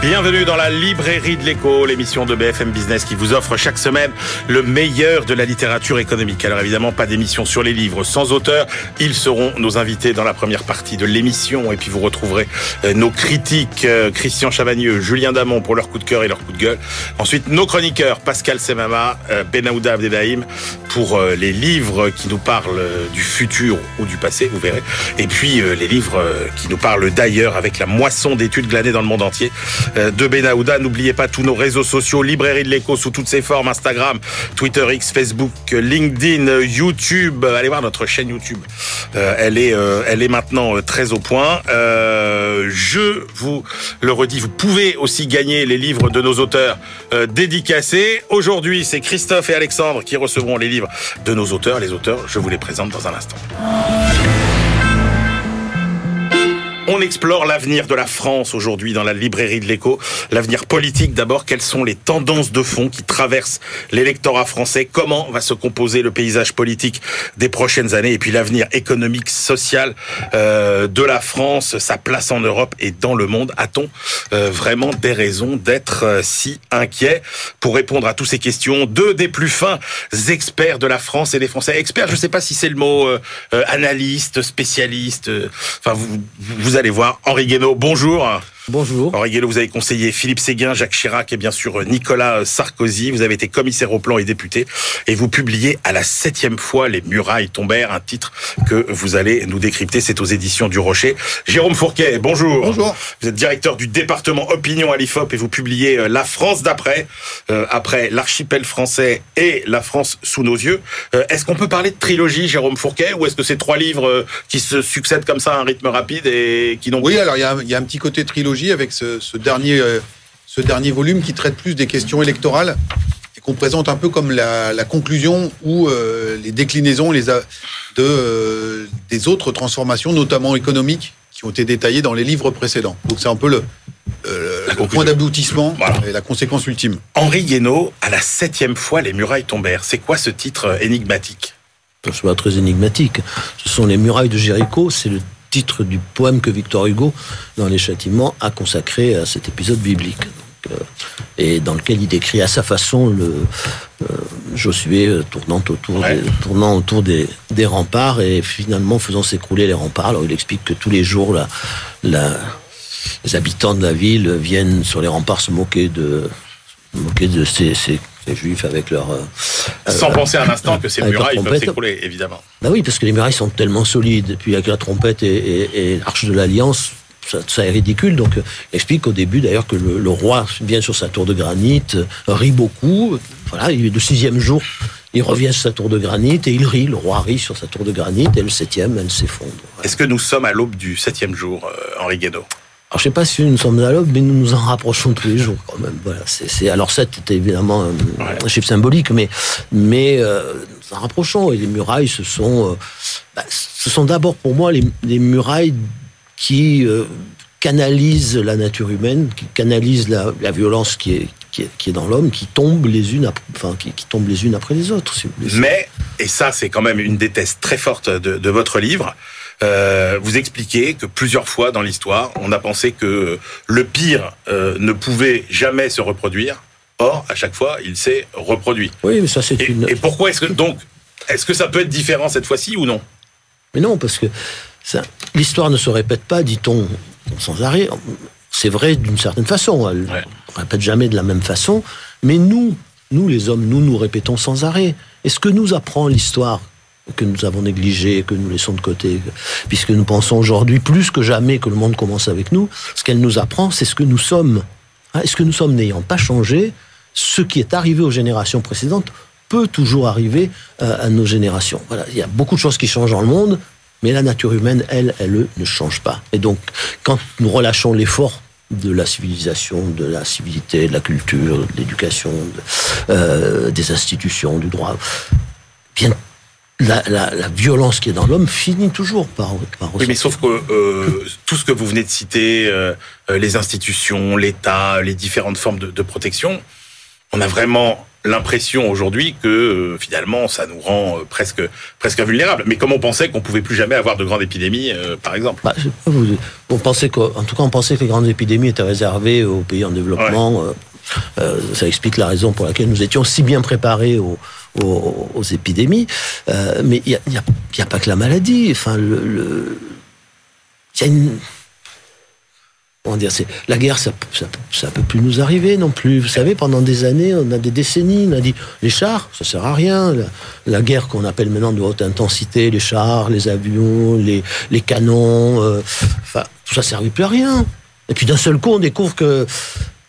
Bienvenue dans la librairie de l'écho, l'émission de BFM Business qui vous offre chaque semaine le meilleur de la littérature économique. Alors évidemment, pas d'émission sur les livres sans auteur. Ils seront nos invités dans la première partie de l'émission. Et puis vous retrouverez euh, nos critiques, euh, Christian Chavagneux, Julien Damon pour leur coup de cœur et leur coup de gueule. Ensuite, nos chroniqueurs, Pascal Semama, euh, Benaouda Abdelhaim pour les livres qui nous parlent du futur ou du passé, vous verrez. Et puis les livres qui nous parlent d'ailleurs avec la moisson d'études glanées dans le monde entier. Euh, de Benahouda. N'oubliez pas tous nos réseaux sociaux, Librairie de l'écho sous toutes ses formes, Instagram, Twitter X, Facebook, LinkedIn, YouTube. Allez voir notre chaîne YouTube. Euh, elle est, euh, elle est maintenant très au point. je vous le redis, vous pouvez aussi gagner les livres de nos auteurs dédicacés. Aujourd'hui, c'est Christophe et Alexandre qui recevront les livres de nos auteurs. Les auteurs, je vous les présente dans un instant. On explore l'avenir de la France aujourd'hui dans la librairie de l'écho. L'avenir politique d'abord. Quelles sont les tendances de fond qui traversent l'électorat français? Comment va se composer le paysage politique des prochaines années? Et puis l'avenir économique, social euh, de la France, sa place en Europe et dans le monde. A-t-on euh, vraiment des raisons d'être euh, si inquiet Pour répondre à toutes ces questions, deux des plus fins experts de la France et des Français. Experts, je ne sais pas si c'est le mot analyste, spécialiste. Enfin, vous, vous allez voir. Henri Guénaud, bonjour. Bonjour. Henri Guélo, vous avez conseillé Philippe Séguin, Jacques Chirac et bien sûr Nicolas Sarkozy. Vous avez été commissaire au plan et député. Et vous publiez à la septième fois Les murailles tombèrent, un titre que vous allez nous décrypter. C'est aux éditions du Rocher. Jérôme Fourquet, bonjour. Bonjour. Vous êtes directeur du département opinion à l'IFOP et vous publiez euh, La France d'après, euh, après l'archipel français et La France sous nos yeux. Euh, est-ce qu'on peut parler de trilogie, Jérôme Fourquet, ou est-ce que c'est trois livres qui se succèdent comme ça à un rythme rapide et qui n'ont Oui, alors il y, y a un petit côté trilogie avec ce, dernier, euh, ce dernier volume qui traite plus des questions électorales et qu'on présente un peu comme la, conclusion ou euh, les déclinaisons les de, euh, des autres transformations, notamment économiques, qui ont été détaillées dans les livres précédents. Donc c'est un peu le, point d'aboutissement et la conséquence ultime. Henri Guénaud, à la septième fois, les murailles tombèrent. C'est quoi ce titre énigmatique? Ce pas très énigmatique. Ce sont les murailles de Jéricho. C'est le titre du poème que Victor Hugo, dans Les Châtiments, a consacré à cet épisode biblique. Euh, et dans lequel il décrit à sa façon le euh, Josué euh, tournant autour, des, tournant autour des, des, remparts et finalement faisant s'écrouler les remparts. Alors il explique que tous les jours, la, la, les habitants de la ville viennent sur les remparts se moquer de, moquer de ces, ces les Juifs avec leur... Euh, Sans penser un instant que ces murailles peuvent s'écrouler, évidemment. Bah oui, parce que les murailles sont tellement solides. Puis avec la trompette et, l'arche de l'Alliance, ça, est ridicule. Donc, il explique au début d'ailleurs que le, roi vient sur sa tour de granit, rit beaucoup. Voilà, il est le sixième jour. Il revient sur sa tour de granit et il rit. Le roi rit sur sa tour de granit et le septième, elle s'effondre. Est-ce que nous sommes à l'aube du septième jour, euh, Henri Guénaud alors, je sais pas si nous sommes à l'aube, mais nous nous en rapprochons tous les jours quand même. Voilà, c'est, alors 7 était évidemment un, chiffre symbolique, mais, mais euh, nous en rapprochons. Et les murailles, ce sont, euh, bah, ce sont d'abord pour moi les, les murailles qui euh, canalisent la nature humaine, qui canalisent la, la violence qui est, qui est, qui est dans l'homme, qui tombent les unes, après, enfin, qui, qui, tombent les unes après les autres. mais, et ça, c'est quand même une des thèses très fortes de, de votre livre. Euh, vous expliquez que plusieurs fois dans l'histoire, on a pensé que le pire euh, ne pouvait jamais se reproduire. Or, à chaque fois, il s'est reproduit. Oui, mais ça c'est une. Et pourquoi est-ce que donc est-ce que ça peut être différent cette fois-ci ou non? Mais non, parce que l'histoire ne se répète pas, dit-on sans arrêt. C'est vrai d'une certaine façon. Elle ne répète jamais de la même façon. Mais nous, nous les hommes, nous nous répétons sans arrêt. est ce que nous apprend l'histoire? Que nous avons négligé, que nous laissons de côté, puisque nous pensons aujourd'hui plus que jamais que le monde commence avec nous, ce qu'elle nous apprend, c'est ce que nous sommes. Hein, est-ce que nous sommes n'ayant pas changé Ce qui est arrivé aux générations précédentes peut toujours arriver euh, à nos générations. Voilà, il y a beaucoup de choses qui changent dans le monde, mais la nature humaine, elle, elle ne change pas. Et donc, quand nous relâchons l'effort de la civilisation, de la civilité, de la culture, de l'éducation, euh, des institutions, du droit, bien la, la, la, violence qui est dans l'homme finit toujours par, par Oui, mais sauf que euh, tout ce que vous venez de citer, euh, euh, les institutions, l'État, les différentes formes de, de, protection, on a vraiment l'impression aujourd'hui que euh, finalement ça nous rend euh, presque presque invulnérables. Mais comme on pensait qu'on pouvait plus jamais avoir de grandes épidémies, euh, par exemple. Bah, je sais pas, vous- on pensait que, en tout cas, on pensait que les grandes épidémies étaient réservées aux pays en développement. Ça explique la raison pour laquelle nous étions si bien préparés aux, aux- épidémies. Euh, mais il n'y a, pas que la maladie. Enfin, la guerre, ça, ça, ça peut plus nous arriver non plus. Vous savez, pendant des années, on a des décennies, on a dit les chars, ça sert à rien. La, guerre qu'on appelle maintenant de haute intensité, les chars, les avions, les, canons, euh, tout ça servait plus à rien. Et puis d'un seul coup, on découvre que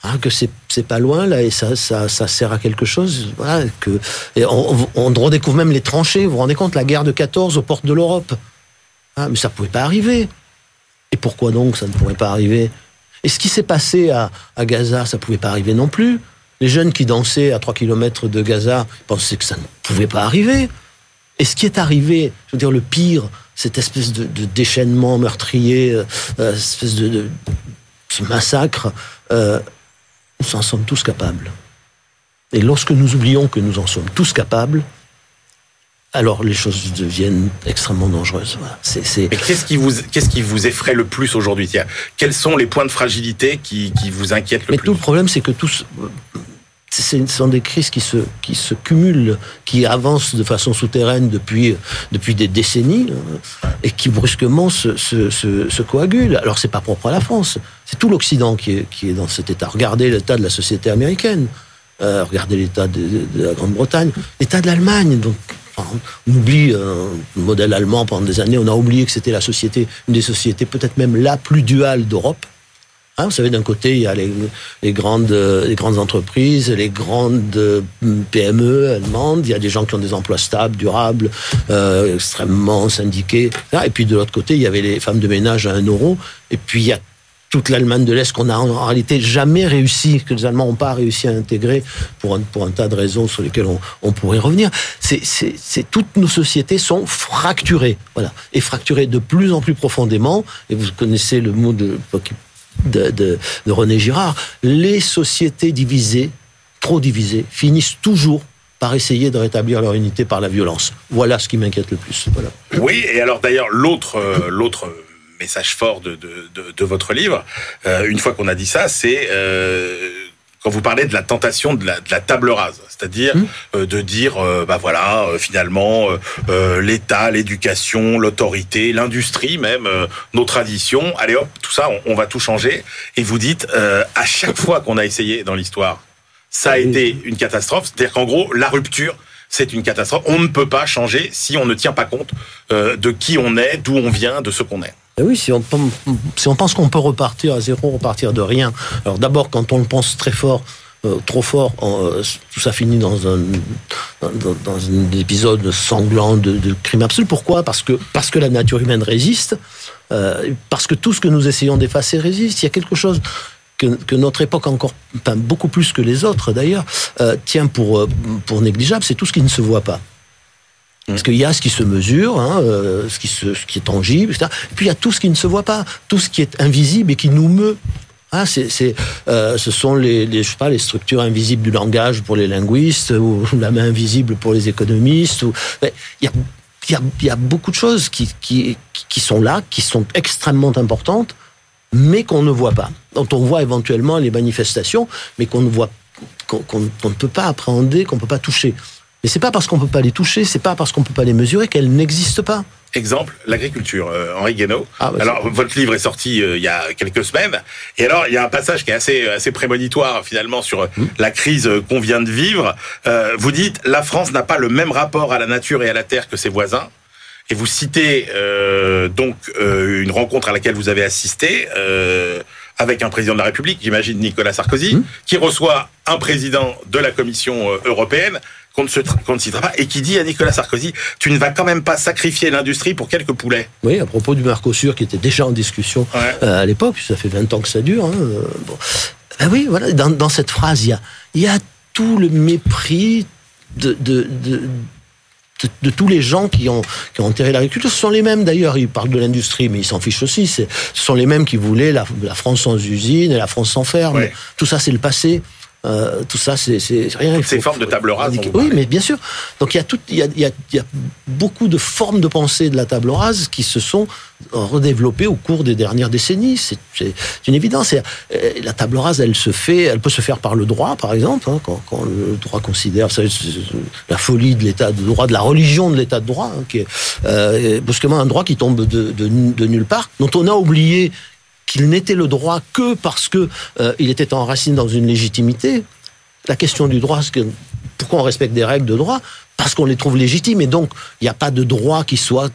hein, que c'est pas loin là et ça, ça sert à quelque chose. Que on, redécouvre même les tranchées. Vous vous rendez compte la guerre de 14 aux portes de l'Europe. Ah, mais ça pouvait pas arriver. Et pourquoi donc ça ne pourrait pas arriver? Et ce qui s'est passé à, Gaza, ça pouvait pas arriver non plus. Les jeunes qui dansaient à 3 km de Gaza pensaient que ça ne pouvait pas arriver. Et ce qui est arrivé, je veux dire, le pire, cette espèce de, déchaînement meurtrier, euh, euh, espèce de, massacre, euh, nous en sommes tous capables. Et lorsque nous oublions que nous en sommes tous capables, alors les choses deviennent extrêmement dangereuses. Voilà. C'est, c'est- Mais qu'est-ce qui vous qu'est-ce qui vous effraie le plus aujourd'hui Tiens, Quels sont les points de fragilité qui, qui vous inquiètent le Mais plus tout le problème, c'est que tous, ce sont des crises qui se, qui se cumulent, qui avancent de façon souterraine depuis, depuis des décennies, euh, et qui brusquement se, coagulent. Alors, c'est pas propre à la France, c'est tout l'Occident qui est, qui est dans cet état. Regardez l'état de la société américaine, euh, regardez l'état de, la Grande-Bretagne, l'état de l'Allemagne. Donc, on oublie euh, le modèle allemand pendant des années, on a oublié que c'était la société, une des sociétés peut-être même la plus duale d'Europe. Hein, vous savez, d'un côté, il y a les, grandes, grandes entreprises, les grandes euh, PME allemandes. Il y a des gens qui ont des emplois stables, durables, euh, extrêmement syndiqués. etc. Et puis de l'autre côté, il y avait les femmes de ménage à un euro. Et puis il y a toute l'Allemagne de l'Est qu'on a en réalité jamais réussi, que les Allemands n'ont pas réussi à intégrer pour un, tas de raisons sur lesquelles on, pourrait revenir. C'est toutes nos sociétés sont fracturées, voilà, et fracturées de plus en plus profondément. Et vous connaissez le mot de de, de, René Girard, les sociétés divisées, trop divisées, finissent toujours par essayer de rétablir leur unité par la violence. Voilà ce qui m'inquiète le plus. Oui, et alors d'ailleurs, l'autre, euh, l'autre message fort de, de, de, de votre livre, euh, une fois qu'on a dit ça, c'est euh, quand vous parlez de la tentation de la, de la table rase, c'est-à-dire Mmh. euh, de dire, euh, bah voilà, euh, finalement, euh, l'État, l'éducation, l'autorité, l'industrie même, euh, nos traditions, allez hop, tout ça, on, on va tout changer. Et vous dites, euh, à chaque fois qu'on a essayé dans l'histoire, ça a été une catastrophe. C'est-à-dire qu'en gros, la rupture, c'est une catastrophe. On ne peut pas changer si on ne tient pas compte euh, de qui on est, d'où on vient, de ce qu'on est. Et oui, si on, pense qu'on peut repartir à zéro, repartir de rien. Alors d'abord, quand on le pense très fort, euh, trop fort, euh, tout ça finit dans un, épisode sanglant de, crime absolu. Pourquoi? Parce que parce que la nature humaine résiste, euh, parce que tout ce que nous essayons d'effacer résiste. Il y a quelque chose que, notre époque encore, beaucoup plus que les autres d'ailleurs, tient pour négligeable, c'est tout ce qui ne se voit pas. Parce qu'il y a ce qui se mesure, hein, euh, ce, qui est tangible, etc. Et puis il y a tout ce qui ne se voit pas, tout ce qui est invisible et qui nous meut. Ah, c'est, euh, ce sont les, structures invisibles du langage pour les linguistes, ou la main invisible pour les économistes. Il y a, beaucoup de choses qui, sont là, qui sont extrêmement importantes, mais qu'on ne voit pas. Dont on voit éventuellement les manifestations, mais qu'on ne voit, qu'on- qu'on ne peut pas appréhender, qu'on ne peut pas toucher. Mais c'est pas parce qu'on peut pas les toucher, c'est pas parce qu'on peut pas les mesurer qu'elles n'existent pas. Exemple, l'agriculture. Euh, Henri Guénaud. Ah, bah, alors, votre livre est sorti euh, il y a quelques semaines. Et alors, il y a un passage qui est assez, assez prémonitoire, finalement, sur euh, la crise euh, qu'on vient de vivre. Euh, vous dites, la France n'a pas le même rapport à la nature et à la terre que ses voisins. Et vous citez euh, donc euh, une rencontre à laquelle vous avez assisté euh, avec un président de la République, j'imagine Nicolas Sarkozy, qui reçoit un président de la Commission euh, européenne qu'on ne, se qu'on ne citera pas et qui dit à Nicolas Sarkozy Tu ne vas quand même pas sacrifier l'industrie pour quelques poulets. Oui, à propos du Mercosur qui était déjà en discussion Ouais. euh, à l'époque, ça fait 20 ans que ça dure. hein, euh, bon. Ben oui, voilà, dans, dans cette phrase, il y a, il y a tout le mépris de, de, de, de- de tous les gens qui ont, qui ont enterré l'agriculture. Ce sont les mêmes d'ailleurs, ils parlent de l'industrie, mais ils s'en fichent aussi. Ce sont les mêmes qui voulaient la, la France sans usine et la France sans ferme. Ouais. Tout ça, c'est le passé. Euh, tout ça, c'est rien. il Ces formes de table rase Oui, mais bien sûr. Donc il y a tout, il y a, il y a- beaucoup de formes de pensée de la table rase qui se sont redéveloppées au cours des dernières décennies. C'est c'est une évidence. Euh, La table rase, elle se fait, elle peut se faire par le droit, par exemple, hein, quand, quand le droit considère savez, la folie de l'état de droit, de la religion de l'état de droit, hein, qui est euh, brusquement un droit qui tombe de, de, de nulle part, dont on a oublié qu'il n'était le droit que parce que euh, il était enraciné dans une légitimité. La question du droit, c'est que pourquoi on respecte des règles de droit? Parce qu'on les trouve légitimes et donc il n'y a pas de droit qui soit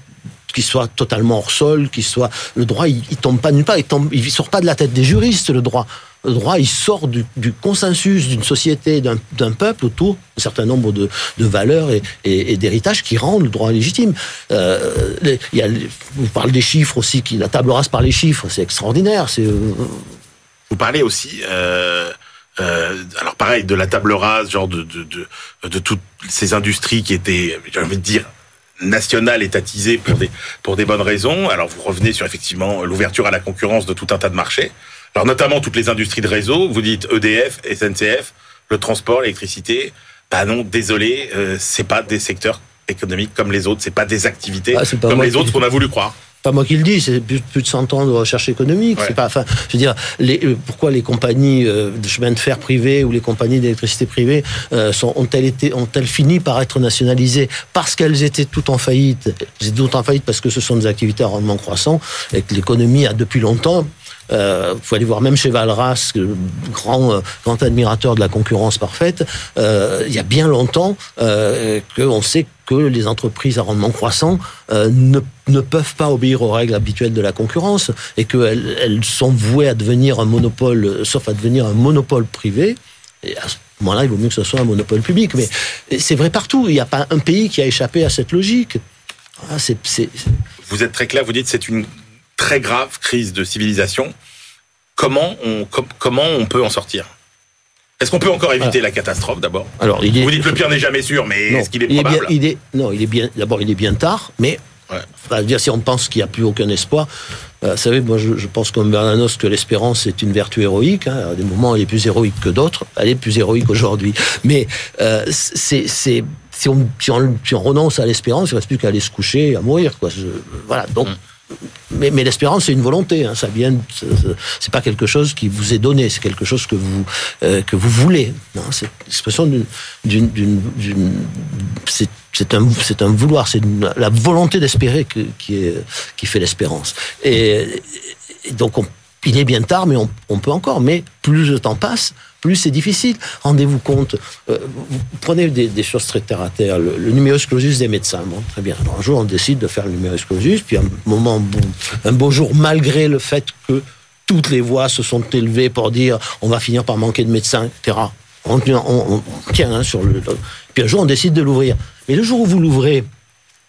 qui soit totalement hors sol, qui soit le droit, il, tombe pas nulle part, il tombe, il sort pas de la tête des juristes le droit. Le droit, il sort du, consensus d'une société, d'un peuple autour d'un certain nombre de, valeurs et, d'héritages qui rendent le droit légitime. Euh, y a, vous parlez des chiffres aussi, qui, la table rase par les chiffres, c'est extraordinaire. Euh, Vous parlez aussi, euh, alors pareil, de la table rase, genre de, de, de, de toutes ces industries qui étaient, j'ai envie de dire, nationales, étatisées pour des, pour des bonnes raisons. Alors vous revenez sur effectivement l'ouverture à la concurrence de tout un tas de marchés. Alors notamment toutes les industries de réseau, vous dites EDF, SNCF, le transport, l'électricité. Bah non, désolé, euh, c'est pas des secteurs économiques comme les autres, c'est pas des activités Ah, pas comme les autres qu'on a voulu croire. pas moi qui le dis, c'est plus, de 100 ans de recherche économique. Ouais. C'est pas, enfin, je veux dire, les, euh, pourquoi les compagnies euh, de chemin de fer privées ou les compagnies d'électricité privées euh, sont, ont-elles été, ont-elles fini par être nationalisées parce qu'elles étaient toutes en faillite? Elles étaient toutes en faillite parce que ce sont des activités à rendement croissant et que l'économie a depuis longtemps euh, pouvez aller voir même chez Valras, le grand, euh, grand admirateur de la concurrence parfaite, euh, il y a bien longtemps euh, qu'on sait que les entreprises à rendement croissant euh, ne, ne peuvent pas obéir aux règles habituelles de la concurrence et qu'elles elles sont vouées à devenir un monopole, euh, sauf à devenir un monopole privé. Et à ce moment-là, il vaut mieux que ce soit un monopole public. Mais c'est vrai partout. Il n'y a pas un pays qui a échappé à cette logique. Ah, vous êtes très clair, vous dites c'est une très grave crise de civilisation. Comment on, com- comment on peut en sortir? Est-ce qu'on peut encore éviter la catastrophe d'abord? Alors, il est, Vous dites le pire n'est jamais sûr, mais est-ce qu'il est il bien, il est, Non, il est bien. D'abord, il est bien tard, mais Ouais. enfin, dire, si on pense qu'il n'y a plus aucun espoir, euh, vous savez, moi, je, je pense comme Bernanos que l'espérance est une vertu héroïque. Hein, à des moments, elle est plus héroïque que d'autres. Elle est plus héroïque aujourd'hui. Mais euh, c'est, si on, si on, si on renonce à l'espérance, il ne reste plus qu'à aller se coucher, et à mourir. Quoi. Je- voilà. Donc. Mm. Mais, l'espérance, c'est une volonté. Hein, ça vient. c'est- pas quelque chose qui vous est donné. C'est quelque chose que vous euh, que vous voulez. hein. c'est l'expression d'une c'est un c'est un vouloir. C'est la volonté d'espérer qui qui fait l'espérance. Et, donc on, il est bien tard, mais on, on peut encore. Mais plus le temps passe, plus c'est difficile. Rendez-vous compte. euh, prenez des, choses très terre à terre. Le, le numerus clausus des médecins. Bon, très bien. Un jour, on décide de faire le numerus clausus, puis un moment, un beau jour, malgré le fait que toutes les voix se sont élevées pour dire on va finir par manquer de médecins, etc. On, tient- on- on tient hein, sur le. Puis un jour, on décide de l'ouvrir. Mais le jour où vous l'ouvrez,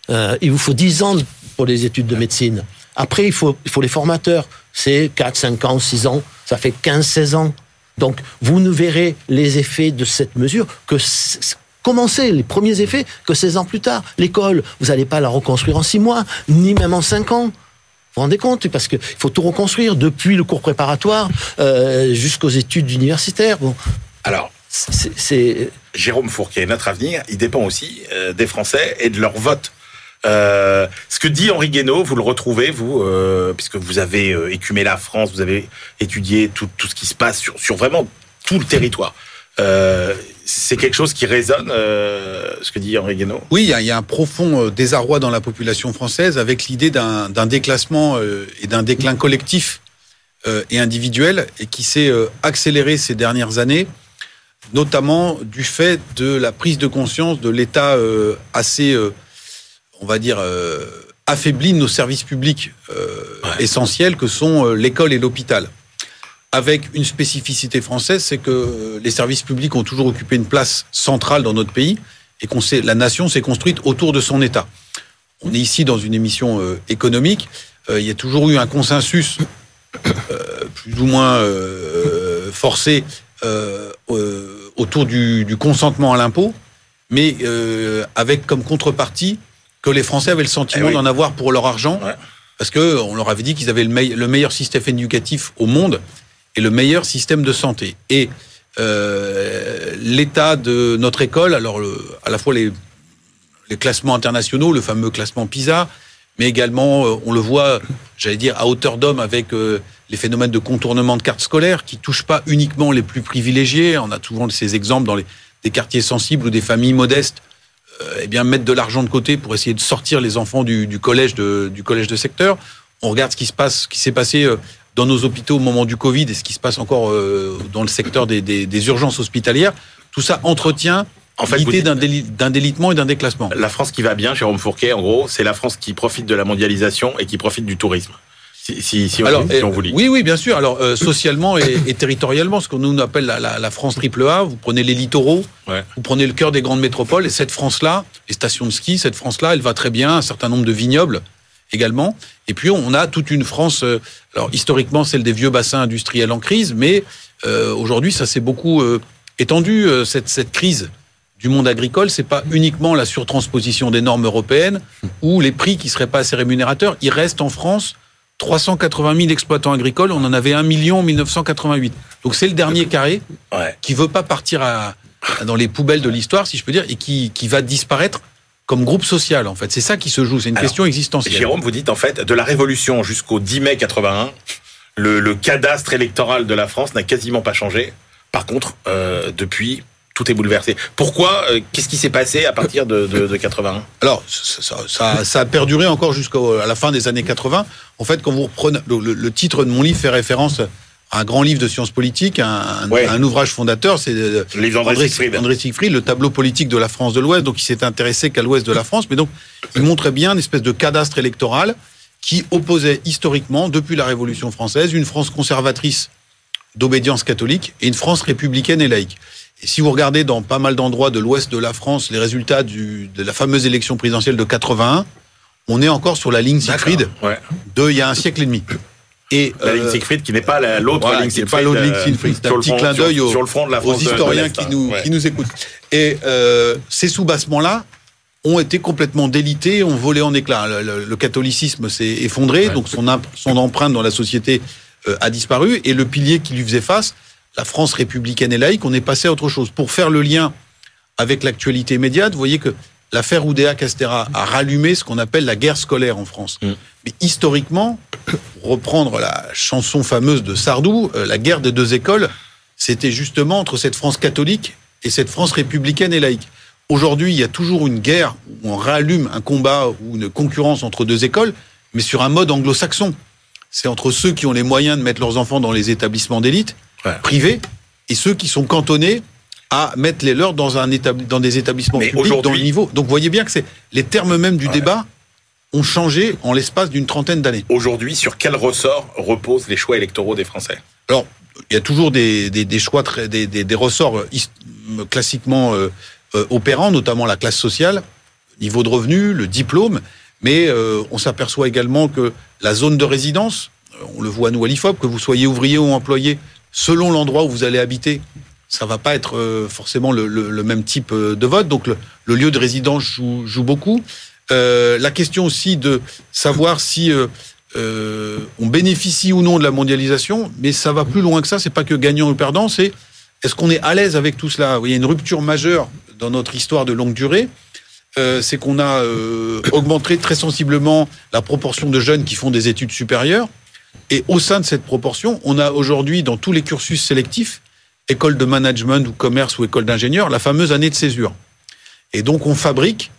euh, il vous faut 10 ans pour les études de médecine. Après, il faut, il faut les formateurs. C'est 4, 5 ans, 6 ans. Ça fait 15, 16 ans. Donc, vous ne verrez les effets de cette mesure que commencer les premiers effets que 16 ans plus tard. L'école, vous n'allez pas la reconstruire en 6 mois, ni même en 5 ans. Vous vous rendez compte? Parce qu'il faut tout reconstruire, depuis le cours préparatoire euh, jusqu'aux études universitaires. Bon, Alors, c'est- c'est Jérôme Fourquet, notre avenir, il dépend aussi euh, des Français et de leur vote. Euh, ce que dit Henri Guénaud, vous le retrouvez, vous, euh, puisque vous avez euh, écumé la France, vous avez étudié tout, ce qui se passe sur, vraiment tout le territoire. C'est quelque chose qui résonne, ce que dit Henri Guénaud? Oui, il y, a- un profond désarroi dans la population française avec l'idée d'un déclassement et d'un déclin collectif et individuel et qui s'est accéléré ces dernières années, notamment du fait de la prise de conscience de l'état assez, on va dire, euh, affaibli nos services publics euh, Ouais. essentiels que sont euh, l'école et l'hôpital. Avec une spécificité française, c'est que euh, les services publics ont toujours occupé une place centrale dans notre pays et qu'on sait, la nation s'est construite autour de son État. On est ici dans une émission économique. Il y a toujours eu un consensus plus ou moins forcé autour du, du consentement à l'impôt, mais euh, avec comme contrepartie que les Français avaient le sentiment Eh oui. d'en avoir pour leur argent, Ouais. parce que on leur avait dit qu'ils avaient le, meille- le meilleur système éducatif au monde et le meilleur système de santé. Et euh, l'état de notre école, alors le, à la fois les, les classements internationaux, le fameux classement PISA, mais également, euh, on le voit, j'allais dire, à hauteur d'homme avec euh, les phénomènes de contournement de cartes scolaires qui touchent pas uniquement les plus privilégiés. On a souvent ces exemples dans les, des quartiers sensibles ou des familles modestes. Euh, eh bien, mettre de l'argent de côté pour essayer de sortir les enfants du, du collège de, du collège de secteur. On regarde ce qui se passe, ce qui s'est passé euh, dans nos hôpitaux au moment du Covid et ce qui se passe encore euh, dans le secteur des, des, des urgences hospitalières. Tout ça entretient En fait, l'idée dites- d'un déli- d'un délitement et d'un déclassement. La France qui va bien, Jérôme Fourquet, en gros, c'est la France qui profite de la mondialisation et qui profite du tourisme. Si, si, si, on- Alors, si on vous lit. oui, oui, bien sûr. Alors, euh, socialement et, et territorialement, ce qu'on nous appelle la, la- la France triple A, vous prenez les littoraux, Ouais. vous prenez le cœur des grandes métropoles, et cette France-là, les stations de ski, cette France-là, elle va très bien, un certain nombre de vignobles également. Et puis, on a toute une France, euh, alors historiquement, celle des vieux bassins industriels en crise, mais euh, aujourd'hui, ça s'est beaucoup étendu, cette, cette crise du monde agricole, c'est pas uniquement la surtransposition des normes européennes ou les prix qui seraient pas assez rémunérateurs. Il reste en France 380 000 exploitants agricoles, on en avait 1 million en 1988. Donc c'est le dernier carré Ouais. qui veut pas partir à, à- dans les poubelles de l'histoire, si je peux dire, et qui, qui va disparaître comme groupe social, en fait. C'est ça qui se joue, c'est une Alors, question existentielle. Jérôme, vous dites en fait, de la Révolution jusqu'au 10 mai 81, le, le cadastre électoral de la France n'a quasiment pas changé. Par contre, euh, depuis, tout est bouleversé. Pourquoi euh, Qu'est-ce qui s'est passé à partir de, de, de 81 Alors, ça, ça- ça- ça a perduré encore jusqu'à la fin des années 80. En fait, quand vous reprenez... Le, le- titre de mon livre fait référence à un grand livre de sciences politiques, un, un- Ouais. un ouvrage fondateur, c'est... euh, Le livre d'André Siegfried. André Siegfried, le tableau politique de la France de l'Ouest. Donc, il s'est intéressé qu'à l'Ouest de la France. Mais donc, il montrait bien une espèce de cadastre électoral qui opposait historiquement, depuis la Révolution française, une France conservatrice d'obédience catholique et une France républicaine et laïque. Et si vous regardez dans pas mal d'endroits de l'ouest de la France les résultats du, de la fameuse élection présidentielle de 81, on est encore sur la ligne Siegfried. Ouais. de il y a un siècle et demi. Et La euh, ligne Siegfried qui n'est pas la- l'autre voilà, ligne qui n'est Siegfried. pas l'autre ligne euh, Siegfried. C'est un petit front- clin d'œil aux, aux historiens qui nous, Ouais. qui nous écoutent. Et euh, ces sous-bassements-là ont été complètement délités, ont volé en éclats. Le, le- le catholicisme s'est effondré, donc son empreinte dans la société euh, a disparu, et le pilier qui lui faisait face, la France républicaine et laïque, on est passé à autre chose. Pour faire le lien avec l'actualité immédiate, vous voyez que l'affaire Oudéa Castera a rallumé ce qu'on appelle la guerre scolaire en France. Mm. Mais historiquement, pour reprendre la chanson fameuse de Sardou, euh, la guerre des deux écoles, c'était justement entre cette France catholique et cette France républicaine et laïque. Aujourd'hui, il y a toujours une guerre où on rallume un combat ou une concurrence entre deux écoles, mais sur un mode anglo-saxon. C'est entre ceux qui ont les moyens de mettre leurs enfants dans les établissements d'élite Privés et ceux qui sont cantonnés à mettre les leurs dans, un établi- dans des établissements Mais publics dans le niveau. Donc, vous voyez bien que c'est les termes mêmes du Ouais. débat ont changé en l'espace d'une trentaine d'années. Aujourd'hui, sur quel ressort reposent les choix électoraux des Français? Alors, il y a toujours des, des, des choix, très, des, des, ressorts euh, his- classiquement euh, euh, opérants, notamment la classe sociale, niveau de revenu, le diplôme, mais euh, on s'aperçoit également que la zone de résidence, euh, on le voit à nous à l'IFOP, que vous soyez ouvrier ou employé, selon l'endroit où vous allez habiter, ça va pas être euh, forcément le, même type euh, de vote. Donc le, lieu de résidence joue, beaucoup. Euh, la question aussi de savoir si on bénéficie ou non de la mondialisation, mais ça va plus loin que ça. C'est pas que gagnant ou perdant, c'est est-ce qu'on est à l'aise avec tout cela? Il y a une rupture majeure dans notre histoire de longue durée. C'est qu'on a augmenté très sensiblement la proportion de jeunes qui font des études supérieures. Et au sein de cette proportion, on a aujourd'hui dans tous les cursus sélectifs, école de management ou commerce ou école d'ingénieur, la fameuse année de césure. Et donc on fabrique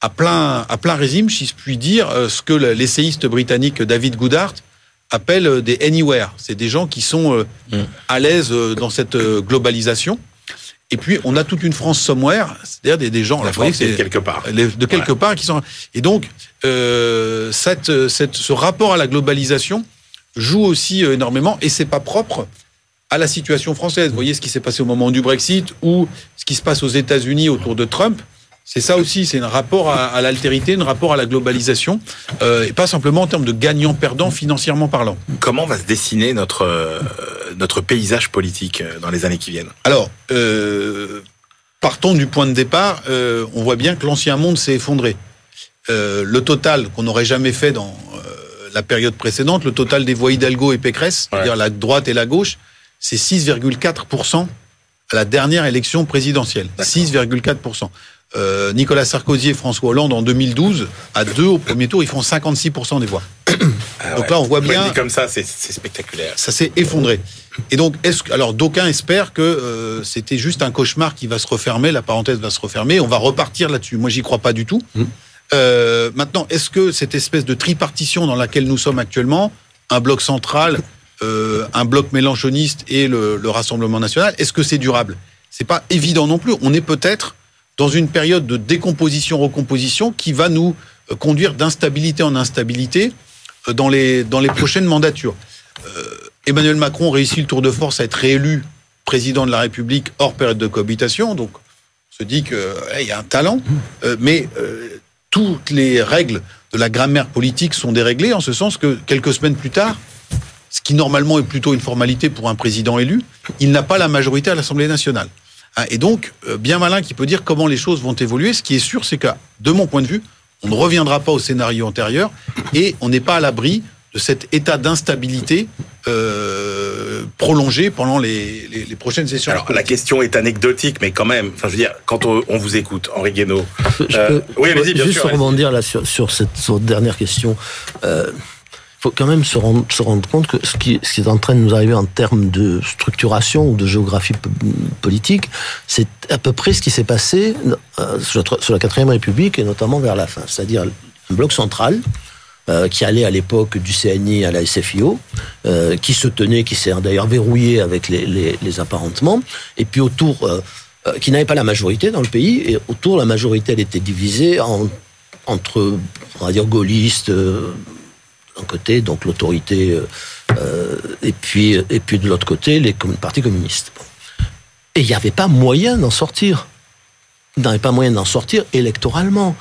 à plein, à plein régime, si je puis dire, euh, ce que le- l'essayiste britannique David Goodhart appelle euh, des anywhere. C'est des gens qui sont euh, Mm. à l'aise dans cette globalisation. Et puis on a toute une France somewhere, c'est-à-dire des, des gens. La France c'est- quelque part. les- de quelque part qui sont et donc euh, cette, cette ce rapport à la globalisation joue aussi euh, énormément et c'est pas propre à la situation française. Vous voyez ce qui s'est passé au moment du Brexit ou ce qui se passe aux États-Unis autour de Trump. C'est ça aussi, c'est un rapport à, à l'altérité, un rapport à la globalisation, euh, et pas simplement en termes de gagnant-perdant financièrement parlant. Comment va se dessiner notre, euh, notre paysage politique dans les années qui viennent? Alors, euh, partons du point de départ, on voit bien que l'ancien monde s'est effondré. Le total qu'on n'aurait jamais fait dans la période précédente, le total des voix Hidalgo et Pécresse, c'est-à-dire la droite et la gauche, c'est 6,4% à la dernière élection présidentielle, 6,4%. Euh, Nicolas Sarkozy et François Hollande en 2012, à deux au premier tour, ils font 56% des voix. Ah Donc là, on voit bien, comme ça, c'est spectaculaire. ça s'est effondré. Et donc, alors d'aucuns espèrent que euh, c'était juste un cauchemar qui va se refermer, la parenthèse va se refermer, on va repartir là-dessus. Moi, j'y crois pas du tout. Euh, maintenant, est-ce que cette espèce de tripartition dans laquelle nous sommes actuellement, un bloc central, euh, un bloc mélanchoniste et le, le Rassemblement national, est-ce que c'est durable? C'est pas évident non plus. On est peut-être dans une période de décomposition-recomposition qui va nous euh, conduire d'instabilité en instabilité dans les, dans les prochaines mandatures. Emmanuel Macron réussit le tour de force à être réélu président de la République hors période de cohabitation, donc on se dit qu'il y a un talent, mais toutes les règles de la grammaire politique sont déréglées en ce sens que quelques semaines plus tard, ce qui normalement est plutôt une formalité pour un président élu, il n'a pas la majorité à l'Assemblée nationale. Hein, Et donc, euh, bien malin qui peut dire comment les choses vont évoluer. Ce qui est sûr, c'est que, de mon point de vue, on ne reviendra pas au scénario antérieur et on n'est pas à l'abri de cet état d'instabilité euh, prolongé pendant les, les- les prochaines sessions. Alors, la question est anecdotique, mais quand même, enfin, je veux dire, quand on, on vous écoute, Henri Guénaud. Je euh, peux- oui, vas-y, bien juste sûr. vas-y. rebondir là sur, sur cette, sur dernière question. Il faut quand même se rendre, se rendre compte que ce qui, ce qui est en train de nous arriver en termes de structuration ou de géographie po- politique, c'est à peu près ce qui s'est passé euh, sur, la, sur la quatrième République et notamment vers la fin. C'est-à-dire un bloc central euh, qui allait à l'époque du CNI à la SFIO, euh, qui se tenait, qui s'est d'ailleurs verrouillé avec les, apparentements, et puis autour, euh, qui n'avait pas la majorité dans le pays, et autour, la majorité, elle était divisée en, entre, on va dire, gaullistes, d'un côté, donc l'autorité, et, puis, et puis de l'autre côté, les partis communistes. Et il n'y avait pas moyen d'en sortir. Il n'y avait pas moyen d'en sortir électoralement.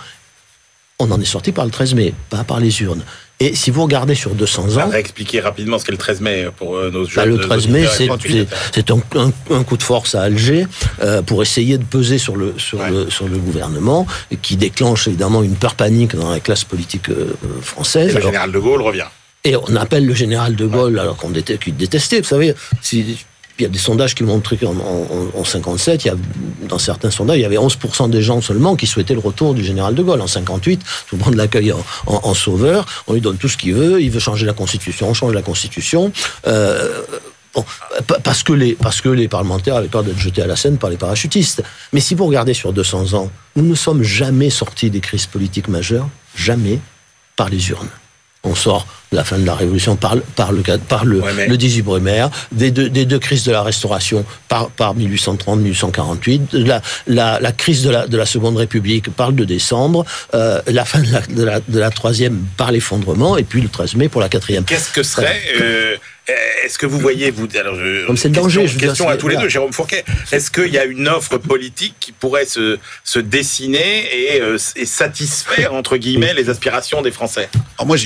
On en est sorti par le 13 mai, pas par les urnes. Et si vous regardez sur 200 ans, On va expliquer rapidement ce qu'est le 13 mai pour euh, nos bah, jeunes le 13 mai, c'est un, un- coup de force à Alger euh, pour essayer de peser sur le, sur, Ouais. le, sur le gouvernement, qui déclenche évidemment une peur panique dans la classe politique euh, Et française. le Alors, général de Gaulle revient. et on appelle le général de Gaulle, alors qu'on déteste, qu'il détestait. Vous savez, si, il y a des sondages qui montrent qu'en en, en 57, il y a, dans certains sondages, il y avait 11% des gens seulement qui souhaitaient le retour du général de Gaulle. En 58, tout le monde l'accueille en, sauveur. On lui donne tout ce qu'il veut. Il veut changer la Constitution. On change la Constitution. Euh, parce que les parce que les parlementaires avaient peur d'être jetés à la scène par les parachutistes. Mais si vous regardez sur 200 ans, nous ne sommes jamais sortis des crises politiques majeures, jamais par les urnes. On sort la fin de la Révolution par, le- par, le, par le, Ouais, mais- le 18 Brumaire, des deux, des deux crises de la Restauration par, par 1830-1848, la, la, la crise de la, de la Seconde République par le 2 décembre, euh, la fin de la, de, la, de la troisième par l'effondrement, et puis le 13 mai pour la quatrième. Qu'est-ce que serait euh, Est-ce que vous voyez, vous, alors je, Comme c'est le question, danger, je dire, question à tous les deux, Jérôme Fourquet. Est-ce qu'il y a une offre politique qui pourrait se, se dessiner et, euh, et satisfaire entre guillemets les aspirations des Français? Alors moi,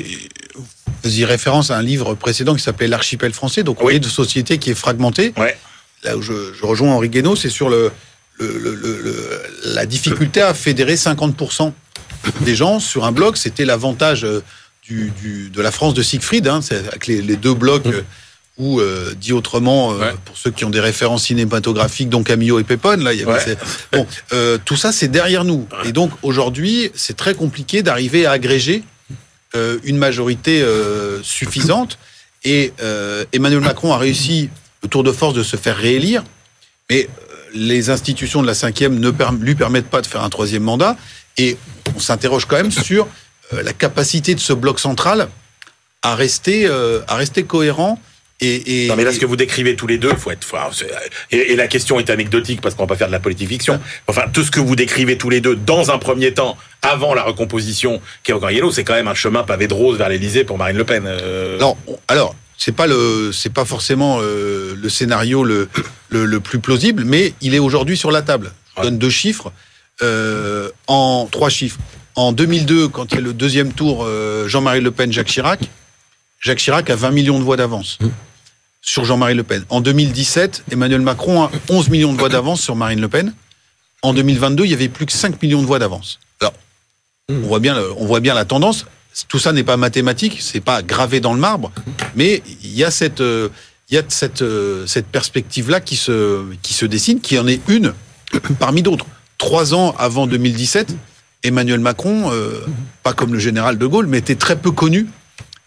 faisiez référence à un livre précédent qui s'appelait L'archipel français, donc on Oui. est de société qui est fragmentée. Ouais. Là où je, je rejoins Henri Guénaud, c'est sur le, le- le- le- le- la difficulté à fédérer 50% des gens sur un bloc. C'était l'avantage euh, du, du- de la France de Siegfried, hein, c'est avec les, les deux blocs euh, où, euh, dit autrement, euh, Ouais. pour ceux qui ont des références cinématographiques, donc Camillo et Pépone, là, il y avait Ouais. ces- bon, euh, tout ça, c'est derrière nous. Et donc aujourd'hui, c'est très compliqué d'arriver à agréger une majorité euh, suffisante. Et euh, Emmanuel Macron a réussi le tour de force de se faire réélire, mais euh, les institutions de la cinquième ne lui permettent pas de faire un troisième mandat. Et on s'interroge quand même sur euh, la capacité de ce bloc central à rester, euh, à rester cohérent. Et, et- Non, mais là, ce que vous décrivez tous les deux, faut être. faut- et, et la question est anecdotique parce qu'on va pas faire de la politique fiction. Enfin, tout ce que vous décrivez tous les deux dans un premier temps, avant la recomposition qui est encore yellow, c'est quand même un chemin pavé de rose vers l'Élysée pour Marine Le Pen. euh. Alors, on- alors c'est pas le, c'est pas forcément euh, le scénario le, le, le plus plausible, mais il est aujourd'hui sur la table. Je Ouais. donne deux chiffres, euh, en trois chiffres. En 2002, quand il y a le deuxième tour, euh, Jean-Marie Le Pen, Jacques Chirac, Jacques Chirac a 20 millions de voix d'avance sur Jean-Marie Le Pen. En 2017, Emmanuel Macron a 11 millions de voix d'avance sur Marine Le Pen. En 2022, il y avait plus que 5 millions de voix d'avance. Alors, on voit bien, on voit bien la tendance. Tout ça n'est pas mathématique, c'est pas gravé dans le marbre, mais il y a cette, il y a cette, cette perspective-là qui se, qui se dessine, qui en est une parmi d'autres. Trois ans avant 2017, Emmanuel Macron, euh, pas comme le général de Gaulle, mais était très peu connu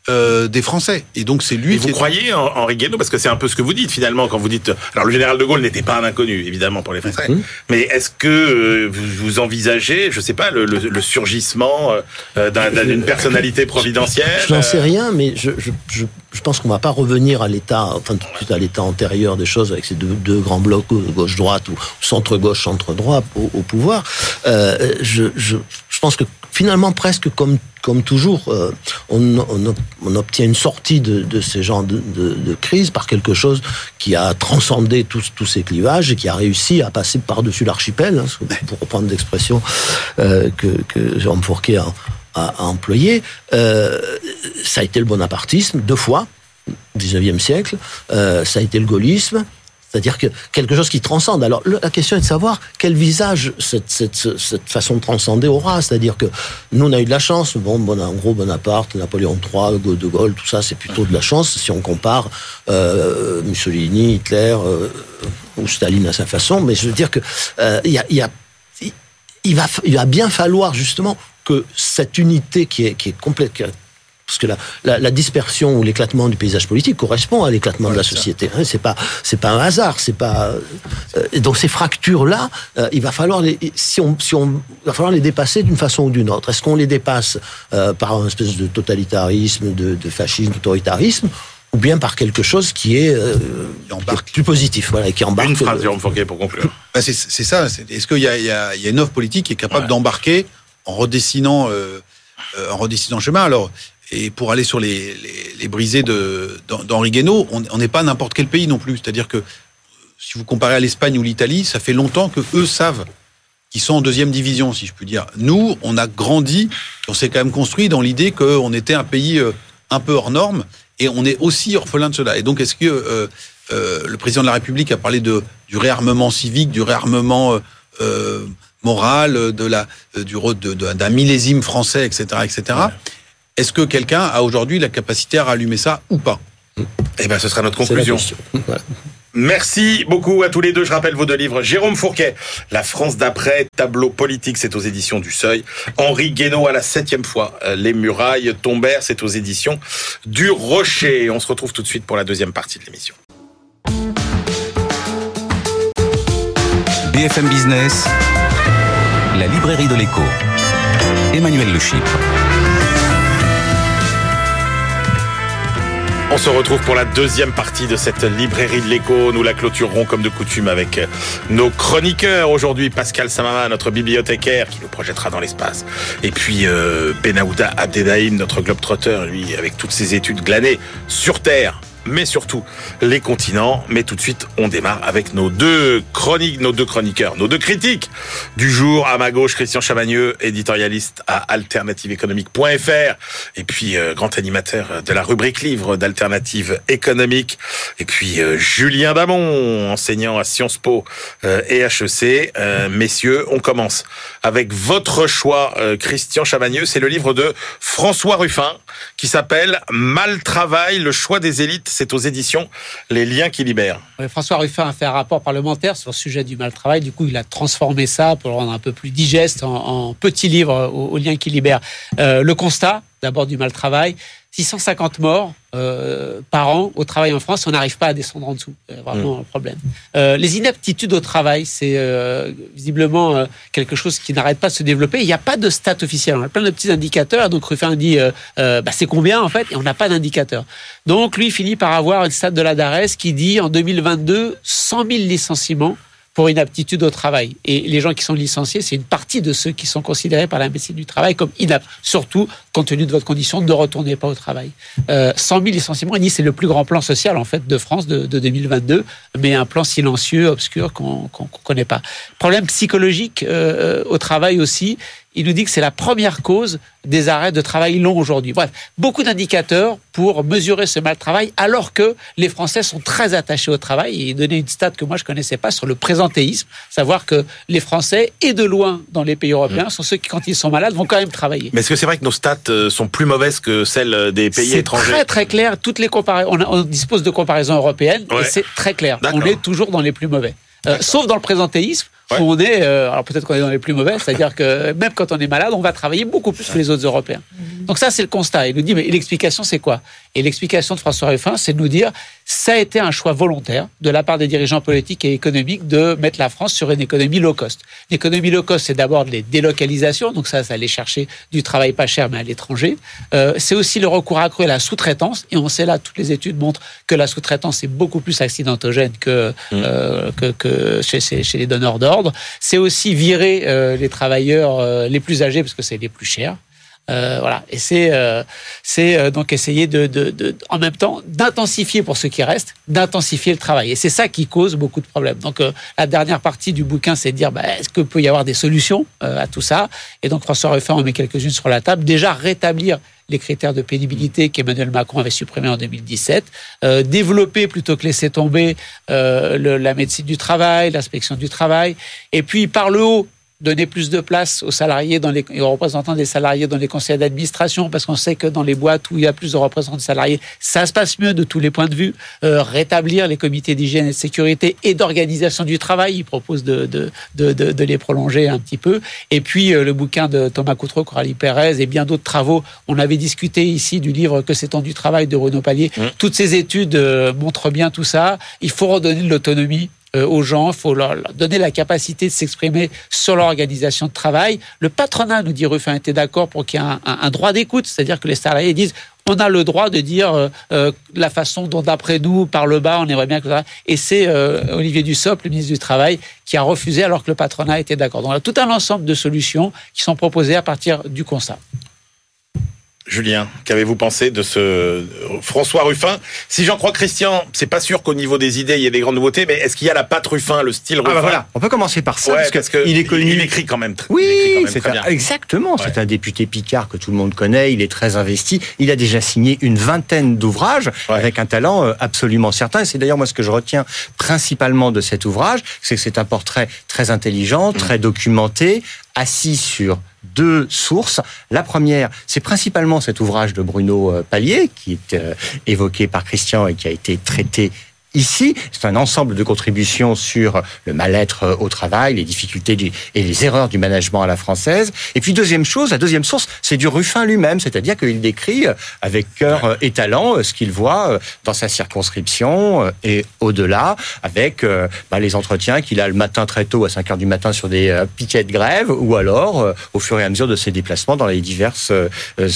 euh, des Français. Et donc c'est lui. Et vous croyez en Henri Guénaud? Parce que c'est un peu ce que vous dites finalement quand vous dites. Alors le général de Gaulle n'était pas un inconnu évidemment pour les Français, mmh. mais est-ce que euh, vous, vous, envisagez, je sais pas, le, le, le surgissement euh, d'une personnalité providentielle? Je n'en sais rien, mais je, je, je, je pense qu'on va pas revenir à l'état, enfin tout de suite à l'état antérieur des choses avec ces deux, deux grands blocs gauche-droite ou centre-gauche, centre-droit au, au, pouvoir. Euh, je, je, je pense que finalement presque comme comme toujours, euh, on, obtient une sortie de, de ces genres de, crise par quelque chose qui a transcendé tous, ces clivages et qui a réussi à passer par-dessus l'archipel, hein, pour reprendre l'expression euh, que, que Jérôme Fourquet a, employée. Euh, ça a été le bonapartisme, deux fois, au XIXe siècle, ça a été le gaullisme, c'est-à-dire que quelque chose qui transcende. Alors la question est de savoir quel visage cette, cette, cette façon de transcender aura. C'est-à-dire que nous on a eu de la chance. Bon, bon en gros Bonaparte, Napoléon III, De Gaulle, tout ça c'est plutôt de la chance si on compare euh, Mussolini, Hitler euh, ou Staline à sa façon. Mais je veux dire que euh, y a, y a il va, il va bien falloir justement que cette unité qui est, qui est complète, parce que la, la, la dispersion ou l'éclatement du paysage politique correspond à l'éclatement ouais, de la société. Hein, c'est pas c'est pas un hasard. C'est pas euh, donc ces fractures là, euh, il va falloir les si on si on va falloir les dépasser d'une façon ou d'une autre. Est-ce qu'on les dépasse euh, par une espèce de totalitarisme, de, de fascisme, d'autoritarisme? ou bien par quelque chose qui est, euh, qui est plus positif, voilà, et qui embarque. Une phrase, Jérôme Fourquet, pour conclure. Bah c'est ça. Est-ce qu'il y, y, y, a une offre politique qui est capable ouais. d'embarquer en redessinant, euh, en redessinant le chemin? Alors, et pour aller sur les, les, les brisés d'Henri Guénaud, on n'est pas n'importe quel pays non plus. C'est-à-dire que si vous comparez à l'Espagne ou l'Italie, ça fait longtemps que eux savent qu'ils sont en deuxième division, si je puis dire. Nous, on a grandi, on s'est quand même construit dans l'idée qu'on était un pays un peu hors norme, et on est aussi orphelin de cela. Et donc, est-ce que euh, euh, le président de la République a parlé de, du réarmement civique, du réarmement euh, moral, de la, du d'un millésime français, etc., etc. Est-ce que quelqu'un a aujourd'hui la capacité à rallumer ça ou pas Eh bien, ce sera notre conclusion. Voilà. Merci beaucoup à tous les deux. Je rappelle vos deux livres. Jérôme Fourquet, La France d'après, tableau politique, c'est aux éditions du Seuil. Henri Guénaud à la septième fois, Les murailles tombèrent, c'est aux éditions du Rocher. On se retrouve tout de suite pour la deuxième partie de l'émission. BFM Business, la librairie de l'écho. Emmanuel Le Chypre. On se retrouve pour la deuxième partie de cette librairie de l'écho. Nous la clôturerons comme de coutume avec nos chroniqueurs. Aujourd'hui, Pascal Samama, notre bibliothécaire, qui nous projettera dans l'espace. Et puis euh, Benahouda Abdedaïm, notre globe-trotteur, lui, avec toutes ses études glanées sur Terre, mais surtout les continents. Mais tout de suite, on démarre avec nos deux chroniques, nos deux chroniqueurs, nos deux critiques du jour. À ma gauche, Christian Chavagneux, éditorialiste à alternativeéconomique.fr et puis euh, grand animateur de la rubrique livre d'Alternative économique. Et puis euh, Julien Damon, enseignant à Sciences Po euh, et HEC. messieurs, on commence avec votre choix, Christian Chavagneux. C'est le livre de François Ruffin qui s'appelle Mal travail, le choix des élites c'est aux éditions Les Liens qui libèrent. François Ruffin a fait un rapport parlementaire sur le sujet du mal travail. Du coup, il a transformé ça pour le rendre un peu plus digeste en, petit livre aux, aux Liens qui libèrent. Euh, le constat, d'abord du mal travail. 650 morts euh, par an au travail en France, on n'arrive pas à descendre en dessous. C'est vraiment un problème. Euh, les inaptitudes au travail, c'est euh, visiblement euh, quelque chose qui n'arrête pas de se développer. Il n'y a pas de stats officiels. On a plein de petits indicateurs. Donc Ruffin dit, bah, c'est combien en fait? Et on n'a pas d'indicateur. Donc lui finit par avoir une stat de la DARES qui dit en 2022 100 000 licenciements pour inaptitude au travail. Et les gens qui sont licenciés, c'est une partie de ceux qui sont considérés par la médecine du travail comme inaptes. Surtout, compte tenu de votre condition, ne retournez pas au travail. Euh, 100 000 licenciements, dit c'est le plus grand plan social en fait de France de, de 2022, mais un plan silencieux, obscur qu'on qu qu connaît pas. Problème psychologique euh, au travail aussi. Il nous dit que c'est la première cause des arrêts de travail longs aujourd'hui. Bref, beaucoup d'indicateurs pour mesurer ce mal travail, alors que les Français sont très attachés au travail. Et il donnait une stat que moi je connaissais pas sur le présentéisme, savoir que les Français, et de loin dans les pays européens, mmh. sont ceux qui, quand ils sont malades, vont quand même travailler. Mais est-ce que c'est vrai que nos stats euh, sont plus mauvaises que celles des pays C'est étrangers. très très clair. Toutes les compara- on, dispose de comparaisons européennes Ouais. et c'est très clair. On est toujours dans les plus mauvais. Euh, sauf dans le présentéisme, Ouais. où on est, euh, alors peut-être qu'on est dans les plus mauvais, c'est-à-dire que même quand on est malade, on va travailler beaucoup plus que les autres Européens. Donc ça, c'est le constat. Il nous dit, mais l'explication, c'est quoi? Et l'explication de François Ruffin, c'est de nous dire, ça a été un choix volontaire de la part des dirigeants politiques et économiques de mettre la France sur une économie low cost. L'économie low cost, c'est d'abord les délocalisations, donc ça, ça allait chercher du travail pas cher, mais à l'étranger. Euh, c'est aussi le recours accru à la sous-traitance, et on sait là, toutes les études montrent que la sous-traitance est beaucoup plus accidentogène que, euh, que, que chez, chez- chez les donneurs d'ordre. C'est aussi virer euh, les travailleurs euh, les plus âgés, parce que c'est les plus chers. Euh, voilà, et c'est euh, euh, donc essayer de, en même temps d'intensifier pour ceux qui restent, d'intensifier le travail. Et c'est ça qui cause beaucoup de problèmes. Donc la dernière partie du bouquin, c'est de dire bah, est-ce qu'il peut y avoir des solutions à tout ça? Et donc François Ruffin en met quelques-unes sur la table. Déjà rétablir les critères de pénibilité qu'Emmanuel Macron avait supprimés en 2017, euh, développer plutôt que laisser tomber la médecine du travail, l'inspection du travail, et puis par le haut donner plus de place aux salariés, dans les, aux représentants des salariés dans les conseils d'administration, parce qu'on sait que dans les boîtes où il y a plus de représentants de salariés, ça se passe mieux de tous les points de vue. Euh, rétablir les comités d'hygiène et de sécurité et d'organisation du travail, il propose de, de, de, de, de les prolonger un petit peu. Et puis euh, le bouquin de Thomas Coutreau, Coralie Pérez et bien d'autres travaux. On avait discuté ici du livre Que c'est du travail de Renaud Pallier. Toutes ces études euh, montrent bien tout ça. Il faut redonner de l'autonomie aux gens, il faut leur, leur donner la capacité de s'exprimer sur l'organisation de travail. Le patronat, nous dit Ruffin, était d'accord pour qu'il y ait un, droit d'écoute, c'est-à-dire que les salariés disent on a le droit de dire euh, euh, la façon dont, d'après nous, par le bas, on aimerait bien que ça. Et c'est euh, Olivier Dussopt, le ministre du Travail, qui a refusé alors que le patronat était d'accord. Donc, y a tout un ensemble de solutions qui sont proposées à partir du constat. Julien, qu'avez-vous pensé de ce François Ruffin? Si j'en crois Christian, c'est pas sûr qu'au niveau des idées il y ait des grandes nouveautés, mais est-ce qu'il y a la patte Ruffin, le style Ah Ruffin? bah voilà, on peut commencer par ça Ouais, parce, parce que il est connu. Il écrit quand même. tr- Oui, c'est très exactement. C'est un député Picard que tout le monde connaît. Il est très investi. Il a déjà signé une vingtaine d'ouvrages Ouais. avec un talent euh, absolument certain. C'est d'ailleurs moi ce que je retiens principalement de cet ouvrage, c'est que c'est un portrait très intelligent, très documenté, assis sur deux sources. La première, c'est principalement cet ouvrage de Bruno euh, Pallier qui est euh, évoqué par Christian et qui a été traité Ici, c'est un ensemble de contributions sur le mal-être euh, au travail, les difficultés du- et les erreurs du management à la française. Et puis deuxième chose, la deuxième source, c'est du Ruffin lui-même, c'est-à-dire qu'il décrit euh, avec cœur euh, et talent ce qu'il voit dans sa circonscription et au-delà, avec bah, les entretiens qu'il a le matin très tôt à 5 heures du matin sur des piquets de grève, ou alors au fur et à mesure de ses déplacements dans les diverses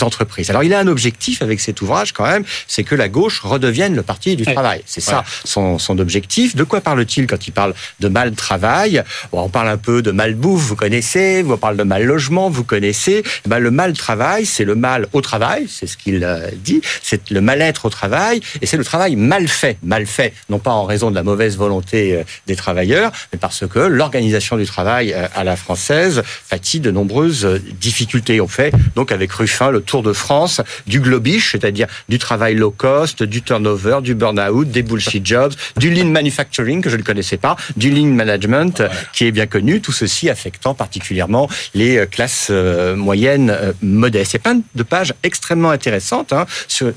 entreprises. Alors il a un objectif avec cet ouvrage quand même, c'est que la gauche redevienne le parti du travail. C'est ça son, objectif. De quoi parle-t-il quand il parle de mal travail On parle un peu de mal bouffe, vous connaissez. On parle de mal logement, vous connaissez. Eh ben, le mal travail, c'est le mal au travail, c'est ce qu'il euh, dit. C'est le mal-être au travail et c'est le travail mal fait. Mal fait, non pas en raison de la mauvaise volonté euh, des travailleurs, mais parce que l'organisation du travail euh, à la française pâtit de nombreuses difficultés. On fait donc avec Ruffin le tour de France du globish, c'est-à-dire du travail low cost, du turnover, du burn-out, des bullshit jobs, du lean manufacturing que je ne connaissais pas, du lean management euh, qui est bien connu, tout ceci affectant particulièrement les euh, classes euh, moyennes euh, modestes. Il y a plein de pages extrêmement intéressantes, hein, sur,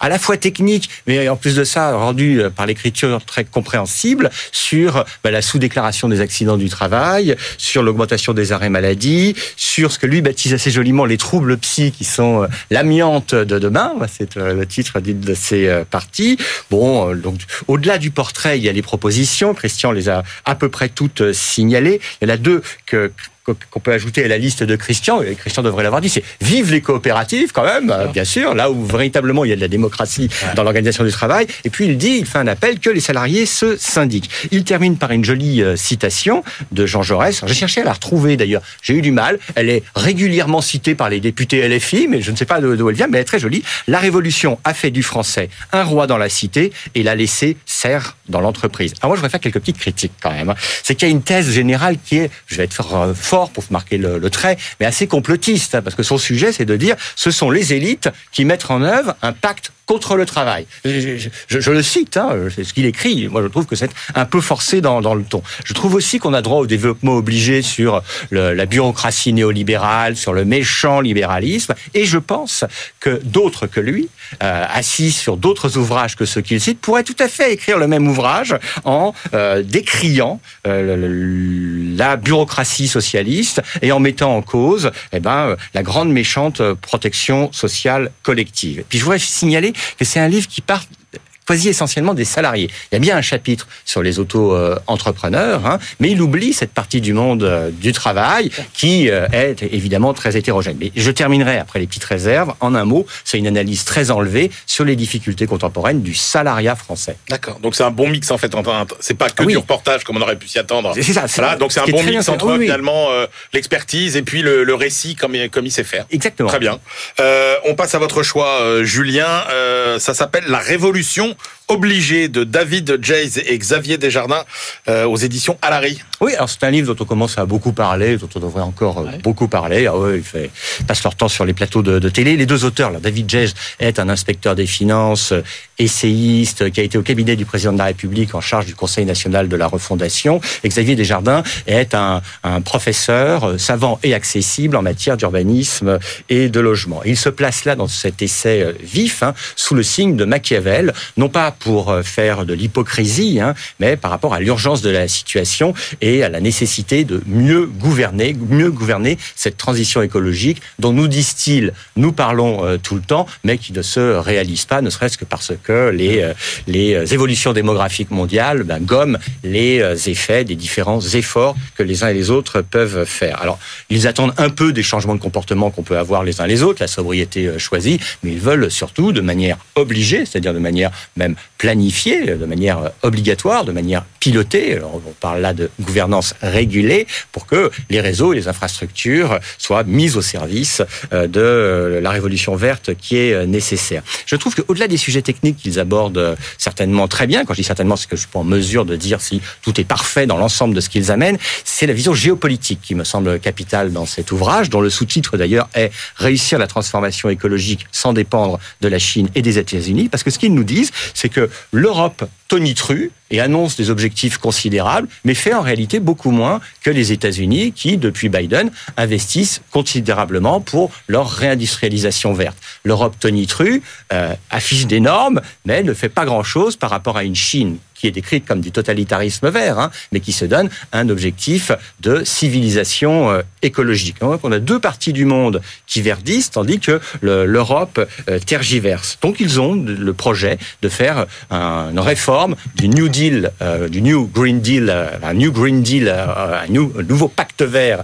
à la fois techniques, mais en plus de ça, rendues euh, par l'écriture très compréhensible, sur bah, la sous-déclaration des accidents du travail, sur l'augmentation des arrêts maladie, sur ce que lui baptise assez joliment les troubles psy qui sont euh, l'amiante de demain, c'est euh, le titre de ces parties. Bon, donc au-delà du portrait, il y a les propositions. Christian les a à peu près toutes signalées. Il y en a deux que qu'on peut ajouter à la liste de Christian, et Christian devrait l'avoir dit, c'est vive les coopératives quand même, euh, bien sûr, là où véritablement il y a de la démocratie dans l'organisation du travail. Et puis il dit, il fait un appel que les salariés se syndiquent. Il termine par une jolie euh, citation de Jean Jaurès. J'ai cherché à la retrouver d'ailleurs, j'ai eu du mal. Elle est régulièrement citée par les députés LFI, mais je ne sais pas d'où elle vient, mais elle est très jolie. La révolution a fait du français un roi dans la cité et l'a laissé serre dans l'entreprise. Alors moi je voudrais faire quelques petites critiques quand même. hein. C'est qu'il y a une thèse générale qui est, je vais être euh, pour marquer le, le trait, mais assez complotiste, hein, parce que son sujet c'est de dire ce sont les élites qui mettent en œuvre un pacte contre le travail. Je, le cite, hein, c'est ce qu'il écrit. Moi, je trouve que c'est un peu forcé dans, le ton. Je trouve aussi qu'on a droit au développement obligé sur la bureaucratie néolibérale, sur le méchant libéralisme. Et je pense que d'autres que lui, euh, assis sur d'autres ouvrages que ceux qu'il cite, pourraient tout à fait écrire le même ouvrage en euh, décriant euh, la bureaucratie socialiste et en mettant en cause eh ben, euh, la grande méchante protection sociale collective. Puis je voudrais signaler que c'est un livre qui part quasi essentiellement des salariés. Il y a bien un chapitre sur les auto-entrepreneurs, hein, mais il oublie cette partie du monde euh, du travail qui euh, est évidemment très hétérogène. Mais je terminerai après les petites réserves. En un mot, c'est une analyse très enlevée sur les difficultés contemporaines du salariat français. D'accord. Donc c'est un bon mix en fait. C'est pas que Ah oui. du reportage comme on aurait pu s'y attendre. C'est ça. Voilà, donc c'est ce un bon mix entre oui, oui. finalement euh, l'expertise et puis le, le récit comme, il- comme il sait faire. Exactement. Très bien. On passe à votre choix, Julien. Ça s'appelle La Révolution don't obligée de David Jays et Xavier Desjardins euh, aux éditions Alary. Oui, alors c'est un livre dont on commence à beaucoup parler, dont on devrait encore euh, beaucoup parler. Ah ouais, ils fait, ils passent leur temps sur les plateaux de, de télé. Les deux auteurs, là, David Jez est un inspecteur des finances, euh, essayiste, qui a été au cabinet du président de la République en charge du Conseil national de la refondation. Et Xavier Desjardins est un, un professeur savant et accessible en matière d'urbanisme et de logement. Et il se place là dans cet essai vif, hein, sous le signe de Machiavel, non pas pour euh, faire de l'hypocrisie, hein, mais par rapport à l'urgence de la situation et à la nécessité de mieux gouverner, mieux gouverner cette transition écologique dont nous disent-ils, nous parlons euh, tout le temps, mais qui ne se réalise pas, ne serait-ce que parce que les, euh, les évolutions démographiques mondiales ben, gomment les effets des différents efforts que les uns et les autres peuvent faire. Alors, ils attendent un peu des changements de comportement qu'on peut avoir les uns les autres, la sobriété choisie, mais ils veulent surtout de manière obligée, c'est-à-dire de manière même planifiée, de manière obligatoire, de manière pilotée. On parle là de gouvernance régulée pour que les réseaux et les infrastructures soient mis au service euh, de la révolution verte qui est nécessaire. Je trouve qu'au-delà des sujets techniques qu'ils abordent euh, certainement très bien, quand je dis certainement, c'est que je suis pas en mesure de dire si tout est parfait dans l'ensemble de ce qu'ils amènent, c'est la vision géopolitique qui me semble capitale dans cet ouvrage, dont le sous-titre d'ailleurs est Réussir la transformation écologique sans dépendre de la Chine et des États-Unis, parce que ce qu'ils nous disent, c'est que l'Europe tonitru et annonce des objectifs considérables, mais fait en réalité beaucoup moins que les États-Unis qui, depuis Biden, investissent considérablement pour leur réindustrialisation verte. L'Europe tonitru euh, affiche des normes, mais ne fait pas grand-chose par rapport à une Chine qui est décrite comme du totalitarisme vert, hein, mais qui se donne un objectif de civilisation euh, écologique. Donc on a deux parties du monde qui verdissent, tandis que le- l'Europe euh, tergiverse. Donc ils ont le projet de faire un- une réforme du New Deal, euh, du New Green Deal, euh, un New Green Deal, un, un nouveau pacte vert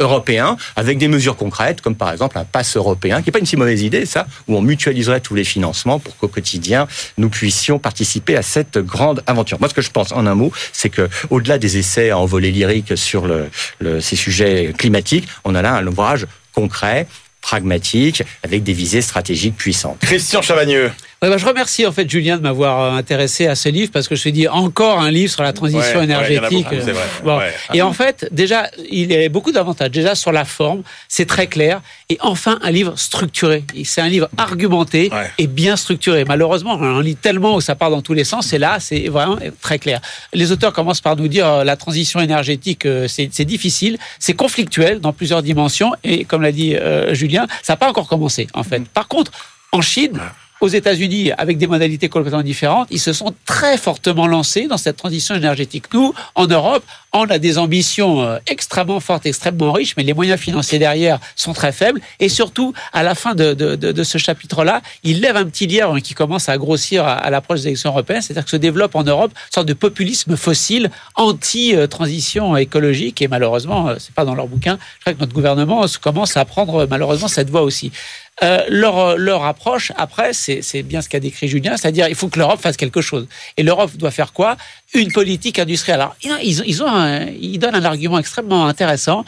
européen, avec des mesures concrètes, comme par exemple un pass européen, qui n'est pas une si mauvaise idée, ça, où on mutualiserait tous les financements pour qu'au quotidien nous puissions participer à cette grande Moi, ce que je pense, en un mot, c'est que au-delà des essais en volet lyrique sur le- ces sujets climatiques, on a là un ouvrage concret, pragmatique, avec des visées stratégiques puissantes. Christian Chavagneux. Ouais, bah, je remercie en fait Julien de m'avoir euh, intéressé à ce livre parce que je me suis dit encore un livre sur la transition Ouais, ouais, énergétique. beaucoup. Bon. Ouais. Et en fait, déjà, il y a beaucoup d'avantages. Déjà sur la forme, c'est très clair. Et enfin, un livre structuré. C'est un livre argumenté et bien structuré. Malheureusement, on en lit tellement où ça part dans tous les sens. Et là, c'est vraiment très clair. Les auteurs commencent par nous dire euh, la transition énergétique, euh, c'est c'est difficile, c'est conflictuel dans plusieurs dimensions. Et comme l'a dit euh, Julien, ça n'a pas encore commencé en fait. Par contre, en Chine, aux États-Unis, avec des modalités complètement différentes, ils se sont très fortement lancés dans cette transition énergétique. Nous, en Europe, on a des ambitions euh, extrêmement fortes, extrêmement riches, mais les moyens financiers derrière sont très faibles. Et surtout, à la fin de, ce chapitre-là, il lève un petit lièvre qui commence à grossir à, à l'approche des élections européennes, c'est-à-dire que se développe en Europe une sorte de populisme fossile anti-transition écologique. Et malheureusement, euh, c'est pas dans leur bouquin. Je crois que notre gouvernement commence à prendre euh, malheureusement cette voie aussi. Euh, leur, leur approche, après, c'est bien ce qu'a décrit Julien, c'est-à-dire il faut que l'Europe fasse quelque chose. Et l'Europe doit faire quoi? Une politique industrielle. Alors, ils donnent un argument extrêmement intéressant.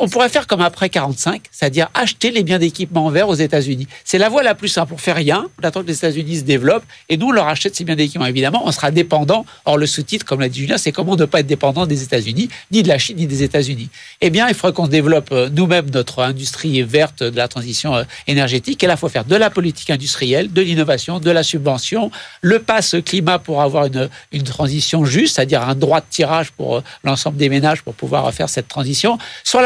On pourrait faire comme après 45, c'est-à-dire acheter les biens d'équipement verts aux États-Unis. C'est la voie la plus simple. On fait rien, on attend que les États-Unis se développent et nous on leur achète ces biens d'équipement. Évidemment, on sera dépendant. Or le sous-titre, comme l'a dit Julien, c'est comment ne pas être dépendant des États-Unis, ni de la Chine, ni des États-Unis. Eh bien, il faudrait qu'on développe euh, nous-mêmes notre industrie verte de la transition euh, énergétique. Et là, il faut faire de la politique industrielle, de l'innovation, de la subvention, le passe climat pour avoir une, transition juste, c'est-à-dire un droit de tirage pour euh, l'ensemble des ménages pour pouvoir faire cette transition.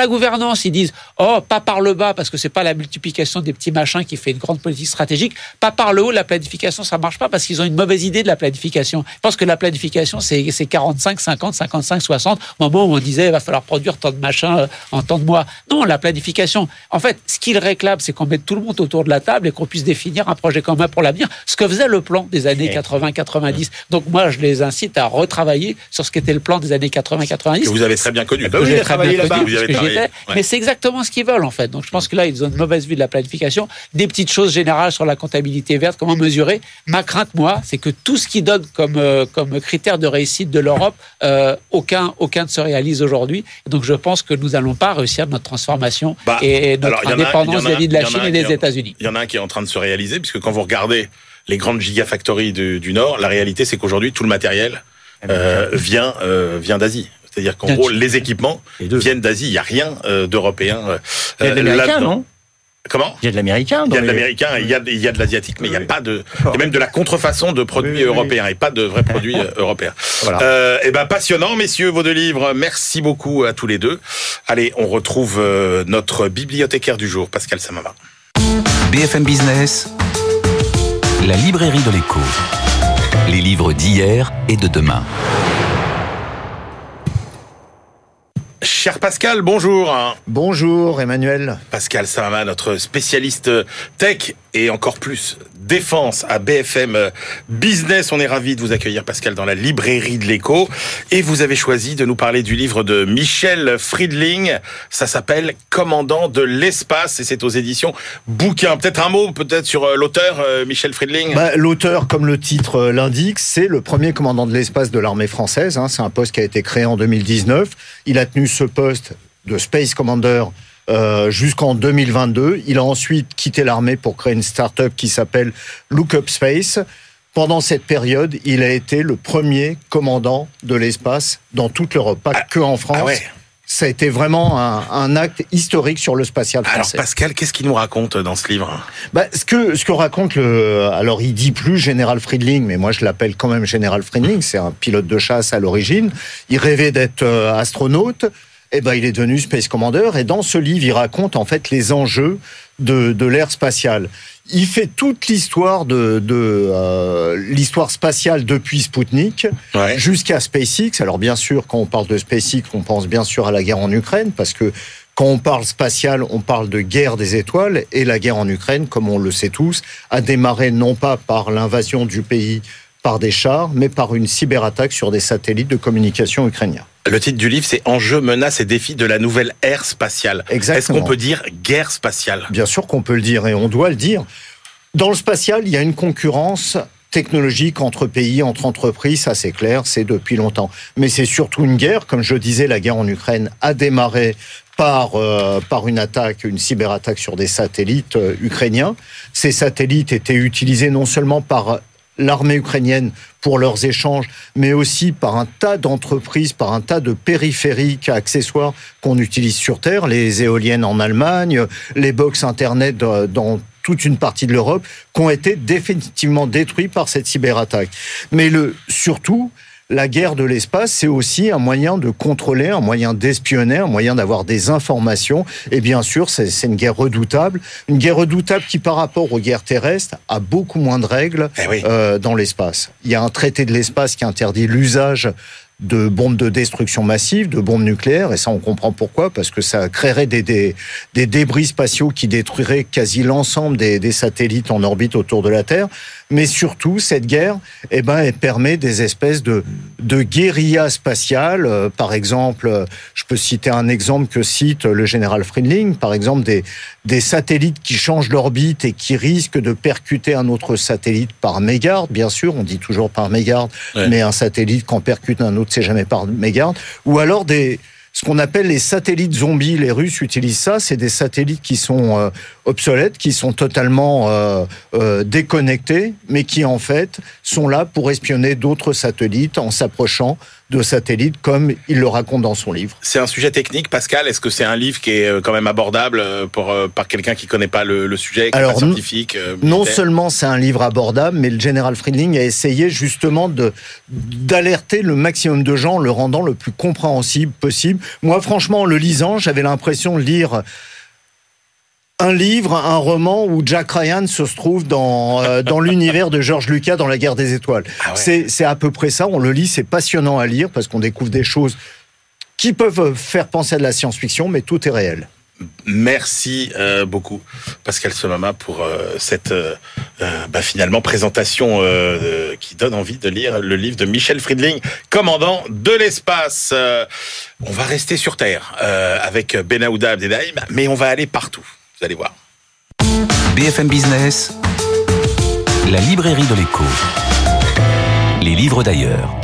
Gouvernance, ils disent oh pas par le bas parce que c'est pas la multiplication des petits machins qui fait une grande politique stratégique, pas par le haut la planification ça marche pas parce qu'ils ont une mauvaise idée de la planification. Je pense que la planification c'est 45, 50, 55, 60 au moment où on disait il va falloir produire tant de machins euh, en tant de mois. Non, la planification. En fait, ce qu'ils réclament c'est qu'on mette tout le monde autour de la table et qu'on puisse définir un projet commun pour l'avenir, ce que faisait le plan des années 80-90. Donc moi je les incite à retravailler sur ce qu'était le plan des années 80-90. Que vous avez très bien connu. bah oui, J'ai il a très travaillé bien là-bas. Vous avez Mais c'est exactement ce qu'ils veulent en fait. Donc je pense que là ils ont une mauvaise vue de la planification. Des petites choses générales sur la comptabilité verte, comment mesurer? Ma crainte moi, c'est que tout ce qui donne comme euh, comme critère de réussite de l'Europe, euh, aucun aucun ne se réalise aujourd'hui. Donc je pense que nous n'allons pas réussir notre transformation Bah, et notre alors, indépendance vis-à-vis de la Chine un et des États-Unis. Il y en a un qui est en train de se réaliser, puisque quand vous regardez les grandes gigafactories du, du Nord, la réalité, c'est qu'aujourd'hui, tout le matériel euh, vient, euh, vient d'Asie. C'est-à-dire qu'en gros, les équipements Les viennent d'Asie. Il n'y a rien euh, d'européen euh, Il y a de euh, l'américain, là-dedans. non? Comment? Il y a de l'américain. il y a de les- l'américain, il y a, il y a de l'asiatique, mais il n'y a pas de, il y a même de la contrefaçon de produits Oui, oui, oui. européens et pas de vrais produits européens. Voilà. Euh, eh ben passionnant, messieurs, vos deux livres. Merci beaucoup à tous les deux. Allez, on retrouve notre bibliothécaire du jour, Pascal Samama. BFM Business, la librairie de l'écho. Les livres d'hier et de demain. Cher Pascal, bonjour. Bonjour Emmanuel. Pascal Samama, notre spécialiste tech et encore plus défense à BFM Business. On est ravi de vous accueillir, Pascal, dans la librairie de l'écho. Et vous avez choisi de nous parler du livre de Michel Friedling. Ça s'appelle Commandant de l'espace et c'est aux éditions Bouquin. Peut-être un mot, peut-être sur euh, l'auteur, euh, Michel Friedling? Bah, L'auteur, comme le titre euh, l'indique, c'est le premier commandant de l'espace de l'armée française. hein. C'est un poste qui a été créé en 2019. Il a tenu ce poste de Space Commander euh, jusqu'en 2022. Il a ensuite quitté l'armée pour créer une start-up qui s'appelle Lookup Space. Pendant cette période, il a été le premier commandant de l'espace dans toute l'Europe, pas que en France. ah ouais. Ça a été vraiment un, un acte historique sur le spatial Alors français. Pascal, qu'est-ce qu'il nous raconte dans ce livre? Bah, ce que ce que raconte le alors il dit plus général Friedling mais moi je l'appelle quand même général Friedling c'est un pilote de chasse à l'origine il rêvait d'être euh, astronaute et ben il est devenu space commander et dans ce livre il raconte en fait les enjeux de de l'ère spatiale il fait toute l'histoire de de euh, l'histoire spatiale depuis Sputnik Ouais. jusqu'à SpaceX. Alors bien sûr, quand on parle de SpaceX, on pense bien sûr à la guerre en Ukraine, parce que quand on parle spatial, on parle de guerre des étoiles, et la guerre en Ukraine, comme on le sait tous, a démarré non pas par l'invasion du pays par des chars, mais par une cyberattaque sur des satellites de communication ukrainiens. Le titre du livre, c'est Enjeux, menaces et défis de la nouvelle ère spatiale. Exactement. Est-ce qu'on peut dire guerre spatiale? Bien sûr qu'on peut le dire et on doit le dire. Dans le spatial, il y a une concurrence technologique entre pays, entre entreprises, ça c'est clair, c'est depuis longtemps. Mais c'est surtout une guerre, comme je disais, la guerre en Ukraine a démarré par, euh, par une attaque, une cyberattaque sur des satellites euh, ukrainiens. Ces satellites étaient utilisés non seulement par l'armée ukrainienne pour leurs échanges, mais aussi par un tas d'entreprises, par un tas de périphériques accessoires qu'on utilise sur Terre, les éoliennes en Allemagne, les box Internet dans- toute une partie de l'Europe, qui ont été définitivement détruits par cette cyberattaque. Mais le, surtout, la guerre de l'espace, c'est aussi un moyen de contrôler, un moyen d'espionner, un moyen d'avoir des informations. Et bien sûr, c'est une guerre redoutable. Une guerre redoutable qui, par rapport aux guerres terrestres, a beaucoup moins de règles Eh oui. euh, dans l'espace. Il y a un traité de l'espace qui interdit l'usage de bombes de destruction massive, de bombes nucléaires, et ça on comprend pourquoi, parce que ça créerait des, des, des débris spatiaux qui détruiraient quasi l'ensemble des, des satellites en orbite autour de la Terre. Mais surtout, cette guerre, eh ben, elle permet des espèces de, de guérilla spatiale. Euh, par exemple, euh, je peux citer un exemple que cite le général Friedling, par exemple des, des satellites qui changent d'orbite et qui risquent de percuter un autre satellite par mégarde, bien sûr, on dit toujours par mégarde, Ouais. mais un satellite quand percute un autre, c'est jamais par mégarde. Ou alors des ce qu'on appelle les satellites zombies. Les Russes utilisent ça. C'est des satellites qui sont euh, obsolètes, qui sont totalement euh, euh, déconnectés, mais qui en fait sont là pour espionner d'autres satellites en s'approchant de satellites, comme il le raconte dans son livre. C'est un sujet technique, Pascal. Est-ce que c'est un livre qui est euh, quand même abordable euh, pour euh, par quelqu'un qui connaît pas le, le sujet, qui Alors, est pas scientifique Non seulement c'est un livre abordable, mais le général Friedling a essayé justement de d'alerter le maximum de gens en le rendant le plus compréhensible possible. Moi, franchement, en le lisant, j'avais l'impression de lire un livre, un roman où Jack Ryan se trouve dans, euh, dans l'univers de George Lucas dans La Guerre des Étoiles. Ah ouais. C'est c'est à peu près ça. On le lit, c'est passionnant à lire parce qu'on découvre des choses qui peuvent faire penser à de la science-fiction, mais tout est réel. Merci euh, beaucoup, Pascal Somama, pour euh, cette euh, euh, bah, finalement présentation euh, euh, qui donne envie de lire le livre de Michel Friedling, commandant de l'espace. Euh, on va rester sur Terre euh, avec Benahouda Abdelhaim, mais on va aller partout. Vous allez voir. BFM Business, la librairie de l'écho. Les livres d'ailleurs.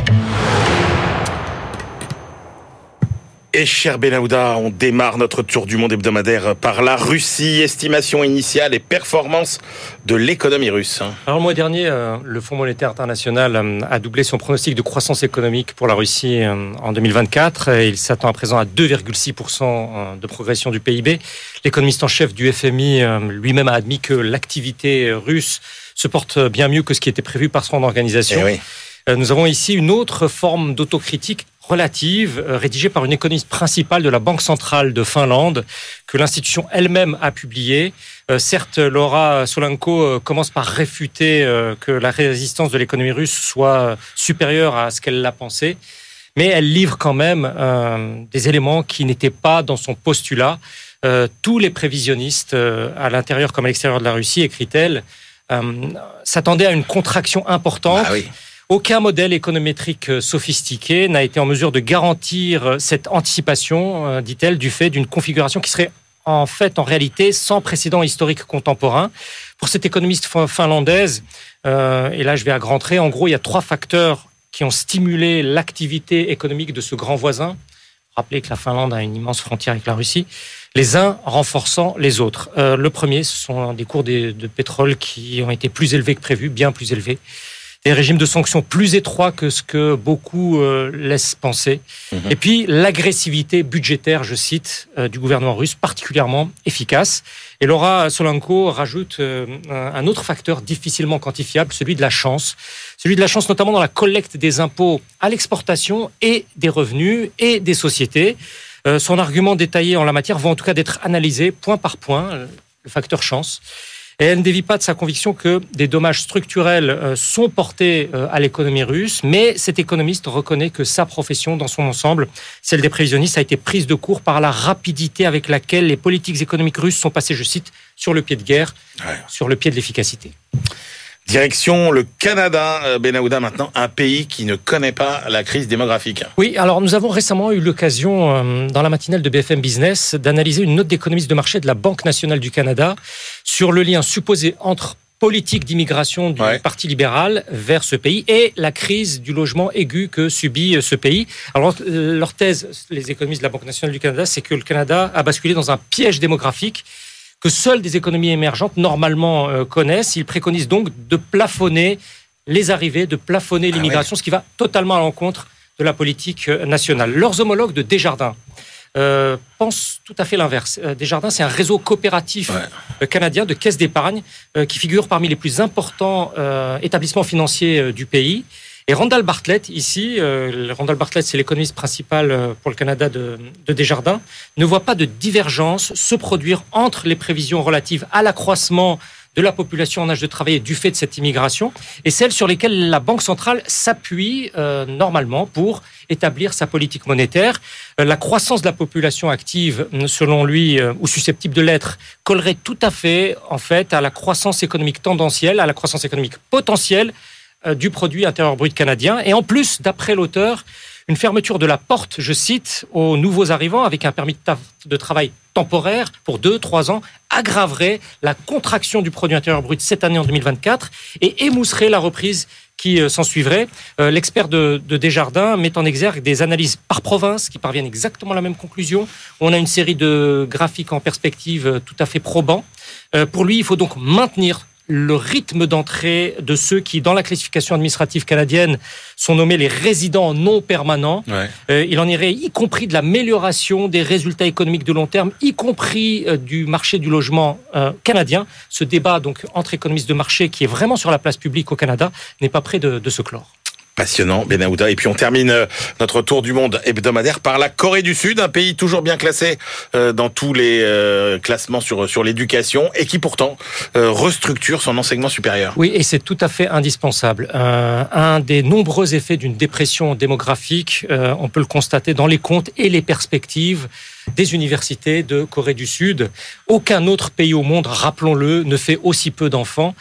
Et cher Benahouda, on démarre notre tour du monde hebdomadaire par la Russie. Estimation initiale et performance de l'économie russe. Alors le mois dernier, euh, le Fonds monétaire international euh, a doublé son pronostic de croissance économique pour la Russie euh, en 2024. Et Il s'attend à présent à 2,6% euh, de progression du PIB. L'économiste en chef du FMI lui-même a admis que l'activité russe se porte bien mieux que ce qui était prévu par son organisation. Eh oui. Nous avons ici une autre forme d'autocritique relative, euh, rédigée par une économiste principale de la Banque centrale de Finlande, que l'institution elle-même a publiée. Euh, certes, Laura Solanko euh, commence par réfuter que la résistance de l'économie russe soit supérieure à ce qu'elle l'a pensé, mais elle livre quand même des éléments qui n'étaient pas dans son postulat. Tous les prévisionnistes, à l'intérieur comme à l'extérieur de la Russie, écrit-elle, s'attendaient à une contraction importante. Ah oui. Aucun modèle économétrique euh, sophistiqué n'a été en mesure de garantir euh, cette anticipation, euh, dit-elle, du fait d'une configuration qui serait en fait, en réalité, sans précédent historique contemporain. Pour cette économiste fin- finlandaise, et là je vais à grands traits, en gros, il y a trois facteurs qui ont stimulé l'activité économique de ce grand voisin. Rappelez que la Finlande a une immense frontière avec la Russie. Les uns renforçant les autres. Le premier, ce sont des cours des- de pétrole qui ont été plus élevés que prévu, bien plus élevés des régimes de sanctions plus étroits que ce que beaucoup euh, laissent penser. Mhm. Et puis l'agressivité budgétaire, je cite, euh, du gouvernement russe, particulièrement efficace. Et Laura Solanko rajoute euh, un autre facteur difficilement quantifiable, celui de la chance. Celui de la chance notamment dans la collecte des impôts à l'exportation et des revenus et des sociétés. Euh, son argument détaillé en la matière va en tout cas d'être analysé point par point, euh, le facteur chance. Et elle ne dévie pas de sa conviction que des dommages structurels euh, sont portés euh, à l'économie russe, mais cet économiste reconnaît que sa profession dans son ensemble, celle des prévisionnistes, a été prise de court par la rapidité avec laquelle les politiques économiques russes sont passées, je cite, sur le pied de guerre, Ouais. sur le pied de l'efficacité. Direction le Canada, euh, Benahouda maintenant, un pays qui ne connaît pas la crise démographique. Oui, alors nous avons récemment eu l'occasion, euh, dans la matinale de BFM Business, d'analyser une note d'économiste de marché de la Banque nationale du Canada sur le lien supposé entre politique d'immigration du Ouais. Parti libéral vers ce pays et la crise du logement aigu que subit euh, ce pays. Alors, leur thèse, les économistes de la Banque nationale du Canada, c'est que le Canada a basculé dans un piège démographique que seules des économies émergentes normalement euh, connaissent. Ils préconisent donc de plafonner les arrivées, de plafonner Ah l'immigration, ce qui va totalement à l'encontre de la politique euh, nationale. Leurs homologues de Desjardins euh, pensent tout à fait l'inverse. Euh, Desjardins, c'est un réseau coopératif Ouais. canadien de caisses d'épargne euh, qui figure parmi les plus importants euh, établissements financiers du pays. Et Randall Bartlett, ici, euh, Randall Bartlett, c'est l'économiste principal euh, pour le Canada de, de Desjardins, ne voit pas de divergence se produire entre les prévisions relatives à l'accroissement de la population en âge de travailler du fait de cette immigration et celles sur lesquelles la Banque centrale s'appuie euh, normalement pour établir sa politique monétaire. Euh, la croissance de la population active, selon lui, euh, ou susceptible de l'être, collerait tout à fait en fait à la croissance économique tendancielle, à la croissance économique potentielle du produit intérieur brut canadien. Et en plus, d'après l'auteur, une fermeture de la porte, je cite, aux nouveaux arrivants avec un permis de travail temporaire pour deux, trois ans aggraverait la contraction du produit intérieur brut cette année en 2024 et émousserait la reprise qui euh, s'en suivrait. Euh, l'expert de, Desjardins met en exergue des analyses par province qui parviennent exactement à la même conclusion. On a une série de graphiques en perspective euh, tout à fait probants. pour lui, il faut donc maintenir le rythme d'entrée de ceux qui, dans la classification administrative canadienne, sont nommés les résidents non permanents. Euh, il en irait y compris de l'amélioration des résultats économiques de long terme, y compris euh, du marché du logement euh, canadien. Ce débat donc entre économistes de marché qui est vraiment sur la place publique au Canada n'est pas près de se clore. Passionnant, Benahouda. Et puis on termine euh, notre tour du monde hebdomadaire par la Corée du Sud, un pays toujours bien classé euh, dans tous les euh, classements sur sur l'éducation et qui pourtant restructure son enseignement supérieur. Oui, et c'est tout à fait indispensable. un des nombreux effets d'une dépression démographique, on peut le constater dans les comptes et les perspectives des universités de Corée du Sud. Aucun autre pays au monde, rappelons-le, ne fait aussi peu d'enfants.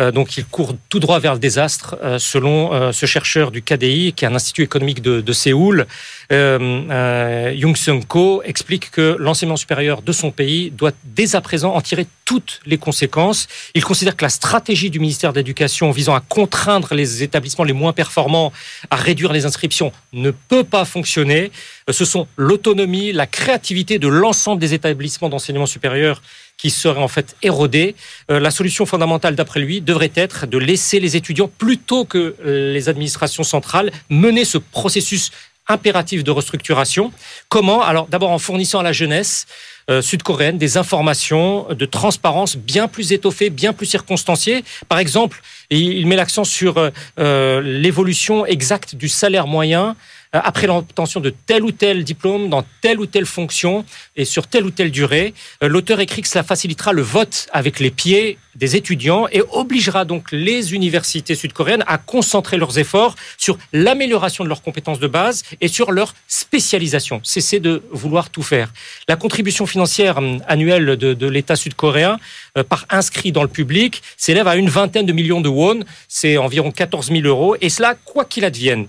Euh, donc il court tout droit vers le désastre, euh, selon euh, ce chercheur du KDI, qui est un institut économique de, Séoul. Jung Seung Ko explique que l'enseignement supérieur de son pays doit dès à présent en tirer toutes les conséquences. Il considère que la stratégie du ministère de l'Éducation visant à contraindre les établissements les moins performants à réduire les inscriptions ne peut pas fonctionner. Ce sont l'autonomie, la créativité de l'ensemble des établissements d'enseignement supérieur qui serait en fait érodé. Euh, la solution fondamentale, d'après lui, devrait être de laisser les étudiants, plutôt que les administrations centrales, mener ce processus impératif de restructuration. Comment? Alors d'abord en fournissant à la jeunesse euh, sud-coréenne des informations de transparence bien plus étoffées, bien plus circonstanciées. Par exemple, il met l'accent sur euh, l'évolution exacte du salaire moyen euh, après l'obtention de tel ou tel diplôme dans telle ou telle fonction et sur telle ou telle durée. Euh, l'auteur écrit que cela facilitera le vote avec les pieds des étudiants et obligera donc les universités sud-coréennes à concentrer leurs efforts sur l'amélioration de leurs compétences de base et sur leur spécialisation. Cesser de vouloir tout faire. La contribution financière hum, annuelle de, de l'État sud-coréen euh, par inscrit dans le public s'élève à une vingtaine de millions de won, c'est environ 14 000 euros, et cela quoi qu'il advienne.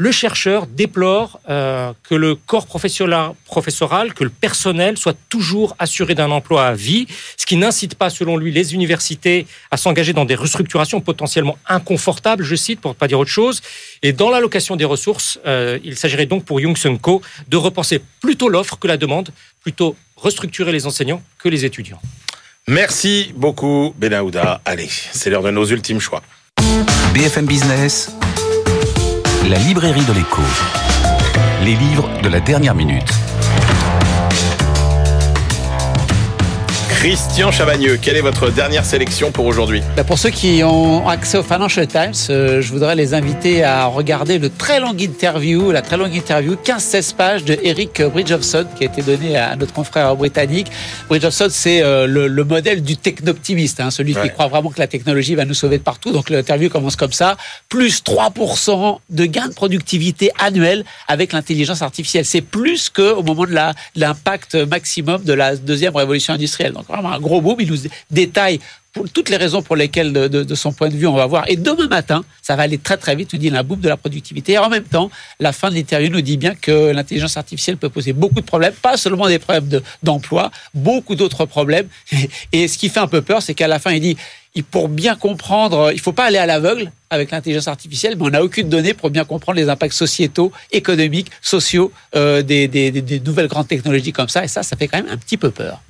Le chercheur déplore euh, que le corps professoral, que le personnel soit toujours assuré d'un emploi à vie, ce qui n'incite pas, selon lui, les universités à s'engager dans des restructurations potentiellement inconfortables, je cite, pour ne pas dire autre chose. Et dans l'allocation des ressources, euh, il s'agirait donc pour Young Sun Ko de repenser plutôt l'offre que la demande, plutôt restructurer les enseignants que les étudiants. Merci beaucoup, Benahouda. Allez, c'est l'heure de nos ultimes choix. BFM Business. La librairie de l'écho. Les livres de la dernière minute. Christian Chavagneux, quelle est votre dernière sélection pour aujourd'hui? Bah, Pour ceux qui ont accès au Financial Times, euh, je voudrais les inviter à regarder le très long interview, la très longue interview, 15-16 pages de Eric Bridgeofson qui a été donné à notre confrère britannique. Bridgeofson, c'est euh, le, modèle du technoptimiste, hein, celui qui croit vraiment que la technologie va nous sauver de partout. Donc l'interview commence comme ça, plus 3% de gains de productivité annuel avec l'intelligence artificielle. C'est plus qu'au moment de l'impact maximum de la deuxième révolution industrielle. Donc, vraiment un gros boom. Il nous détaille toutes les raisons pour lesquelles, de, son point de vue, on va voir. Et demain matin, ça va aller très très vite, nous dit la boum de la productivité. Et en même temps, la fin de l'interview nous dit bien que l'intelligence artificielle peut poser beaucoup de problèmes, pas seulement des problèmes d'emploi, beaucoup d'autres problèmes. Et ce qui fait un peu peur, c'est qu'à la fin, il dit, pour bien comprendre, il faut pas aller à l'aveugle avec l'intelligence artificielle, mais on n'a aucune donnée pour bien comprendre les impacts sociétaux, économiques, sociaux euh, des nouvelles grandes technologies comme ça. Et ça, ça fait quand même un petit peu peur.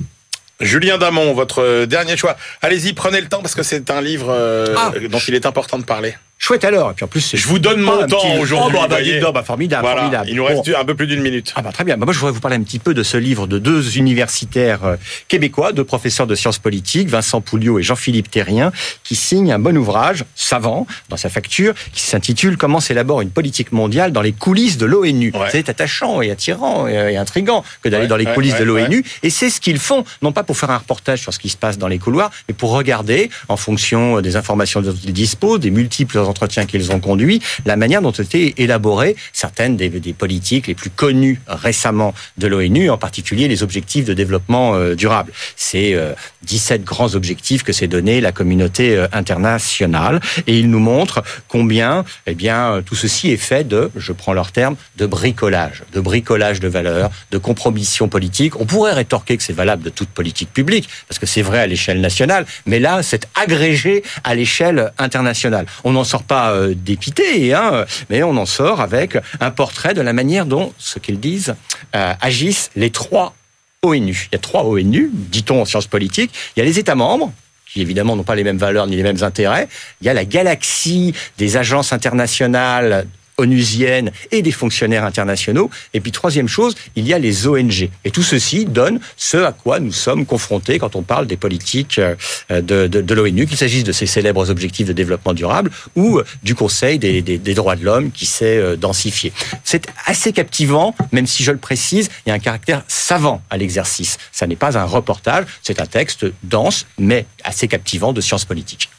Julien Damon, votre dernier choix. Allez-y, prenez le temps parce que c'est un livre euh, ah. dont il est important de parler. Chouette alors. Et puis en plus, je vous donne mon temps aujourd'hui. Oh, bah, bah, bah, formidable, formidable. Il nous reste un peu plus d'une minute. Ah bah très bien. Bah, moi, je voudrais vous parler un petit peu de ce livre de deux universitaires euh, québécois, deux professeurs de sciences politiques, Vincent Pouliot et Jean-Philippe Terrien, qui signent un bon ouvrage savant dans sa facture qui s'intitule Comment s'élabore une politique mondiale dans les coulisses de l'ONU. C'est attachant et attirant et, intrigant que d'aller dans les coulisses de l'ONU. Et c'est ce qu'ils font, non pas pour faire un reportage sur ce qui se passe dans les couloirs, mais pour regarder en fonction des informations dont ils disposent, des multiples entretiens qu'ils ont conduits, la manière dont ont été élaborées certaines des, politiques les plus connues récemment de l'ONU, en particulier les objectifs de développement euh, durable. C'est 17 grands objectifs que s'est donné la communauté internationale et ils nous montrent combien eh bien tout ceci est fait de, je prends leur terme, de bricolage, de bricolage de valeurs, de compromission politique. On pourrait rétorquer que c'est valable de toute politique publique parce que c'est vrai à l'échelle nationale, mais là c'est agrégé à l'échelle internationale. On n'en sort pas euh, dépité, hein, mais on en sort avec un portrait de la manière dont, ce qu'ils disent, euh, agissent les trois ONU. Il y a trois ONU, dit-on en sciences politiques. Il y a les États membres, qui évidemment n'ont pas les mêmes valeurs ni les mêmes intérêts. Il y a la galaxie des agences internationales onusiennes et des fonctionnaires internationaux. Et puis troisième chose, il y a les ONG. Et tout ceci donne ce à quoi nous sommes confrontés quand on parle des politiques euh, de, l'ONU, qu'il s'agisse de ces célèbres objectifs de développement durable ou euh, du Conseil des, des, des droits de l'homme qui s'est euh, densifié. C'est assez captivant, même si je le précise, il y a un caractère savant à l'exercice. Ça n'est pas un reportage, c'est un texte dense, mais assez captivant de sciences politiques.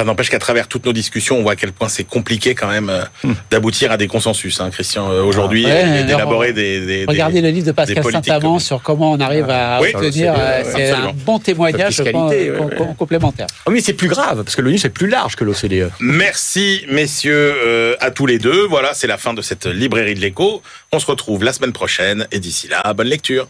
Ça n'empêche qu'à travers toutes nos discussions, on voit à quel point c'est compliqué quand même euh, Hmm. d'aboutir à des consensus, hein, Christian, euh, aujourd'hui, Ah, ouais, et d'élaborer des, des, Regardez des- le livre de Pascal Saint-Amand sur comment on arrive à Oui, obtenir. c'est, euh, un bon témoignage je pense, fiscalité, ouais, com- ouais. com- complémentaire. Ah oui, c'est plus grave, parce que l'ONU, c'est plus large que l'OCDE. Merci, messieurs, euh, à tous les deux. Voilà, c'est la fin de cette librairie de l'écho. On se retrouve la semaine prochaine, et d'ici là, bonne lecture.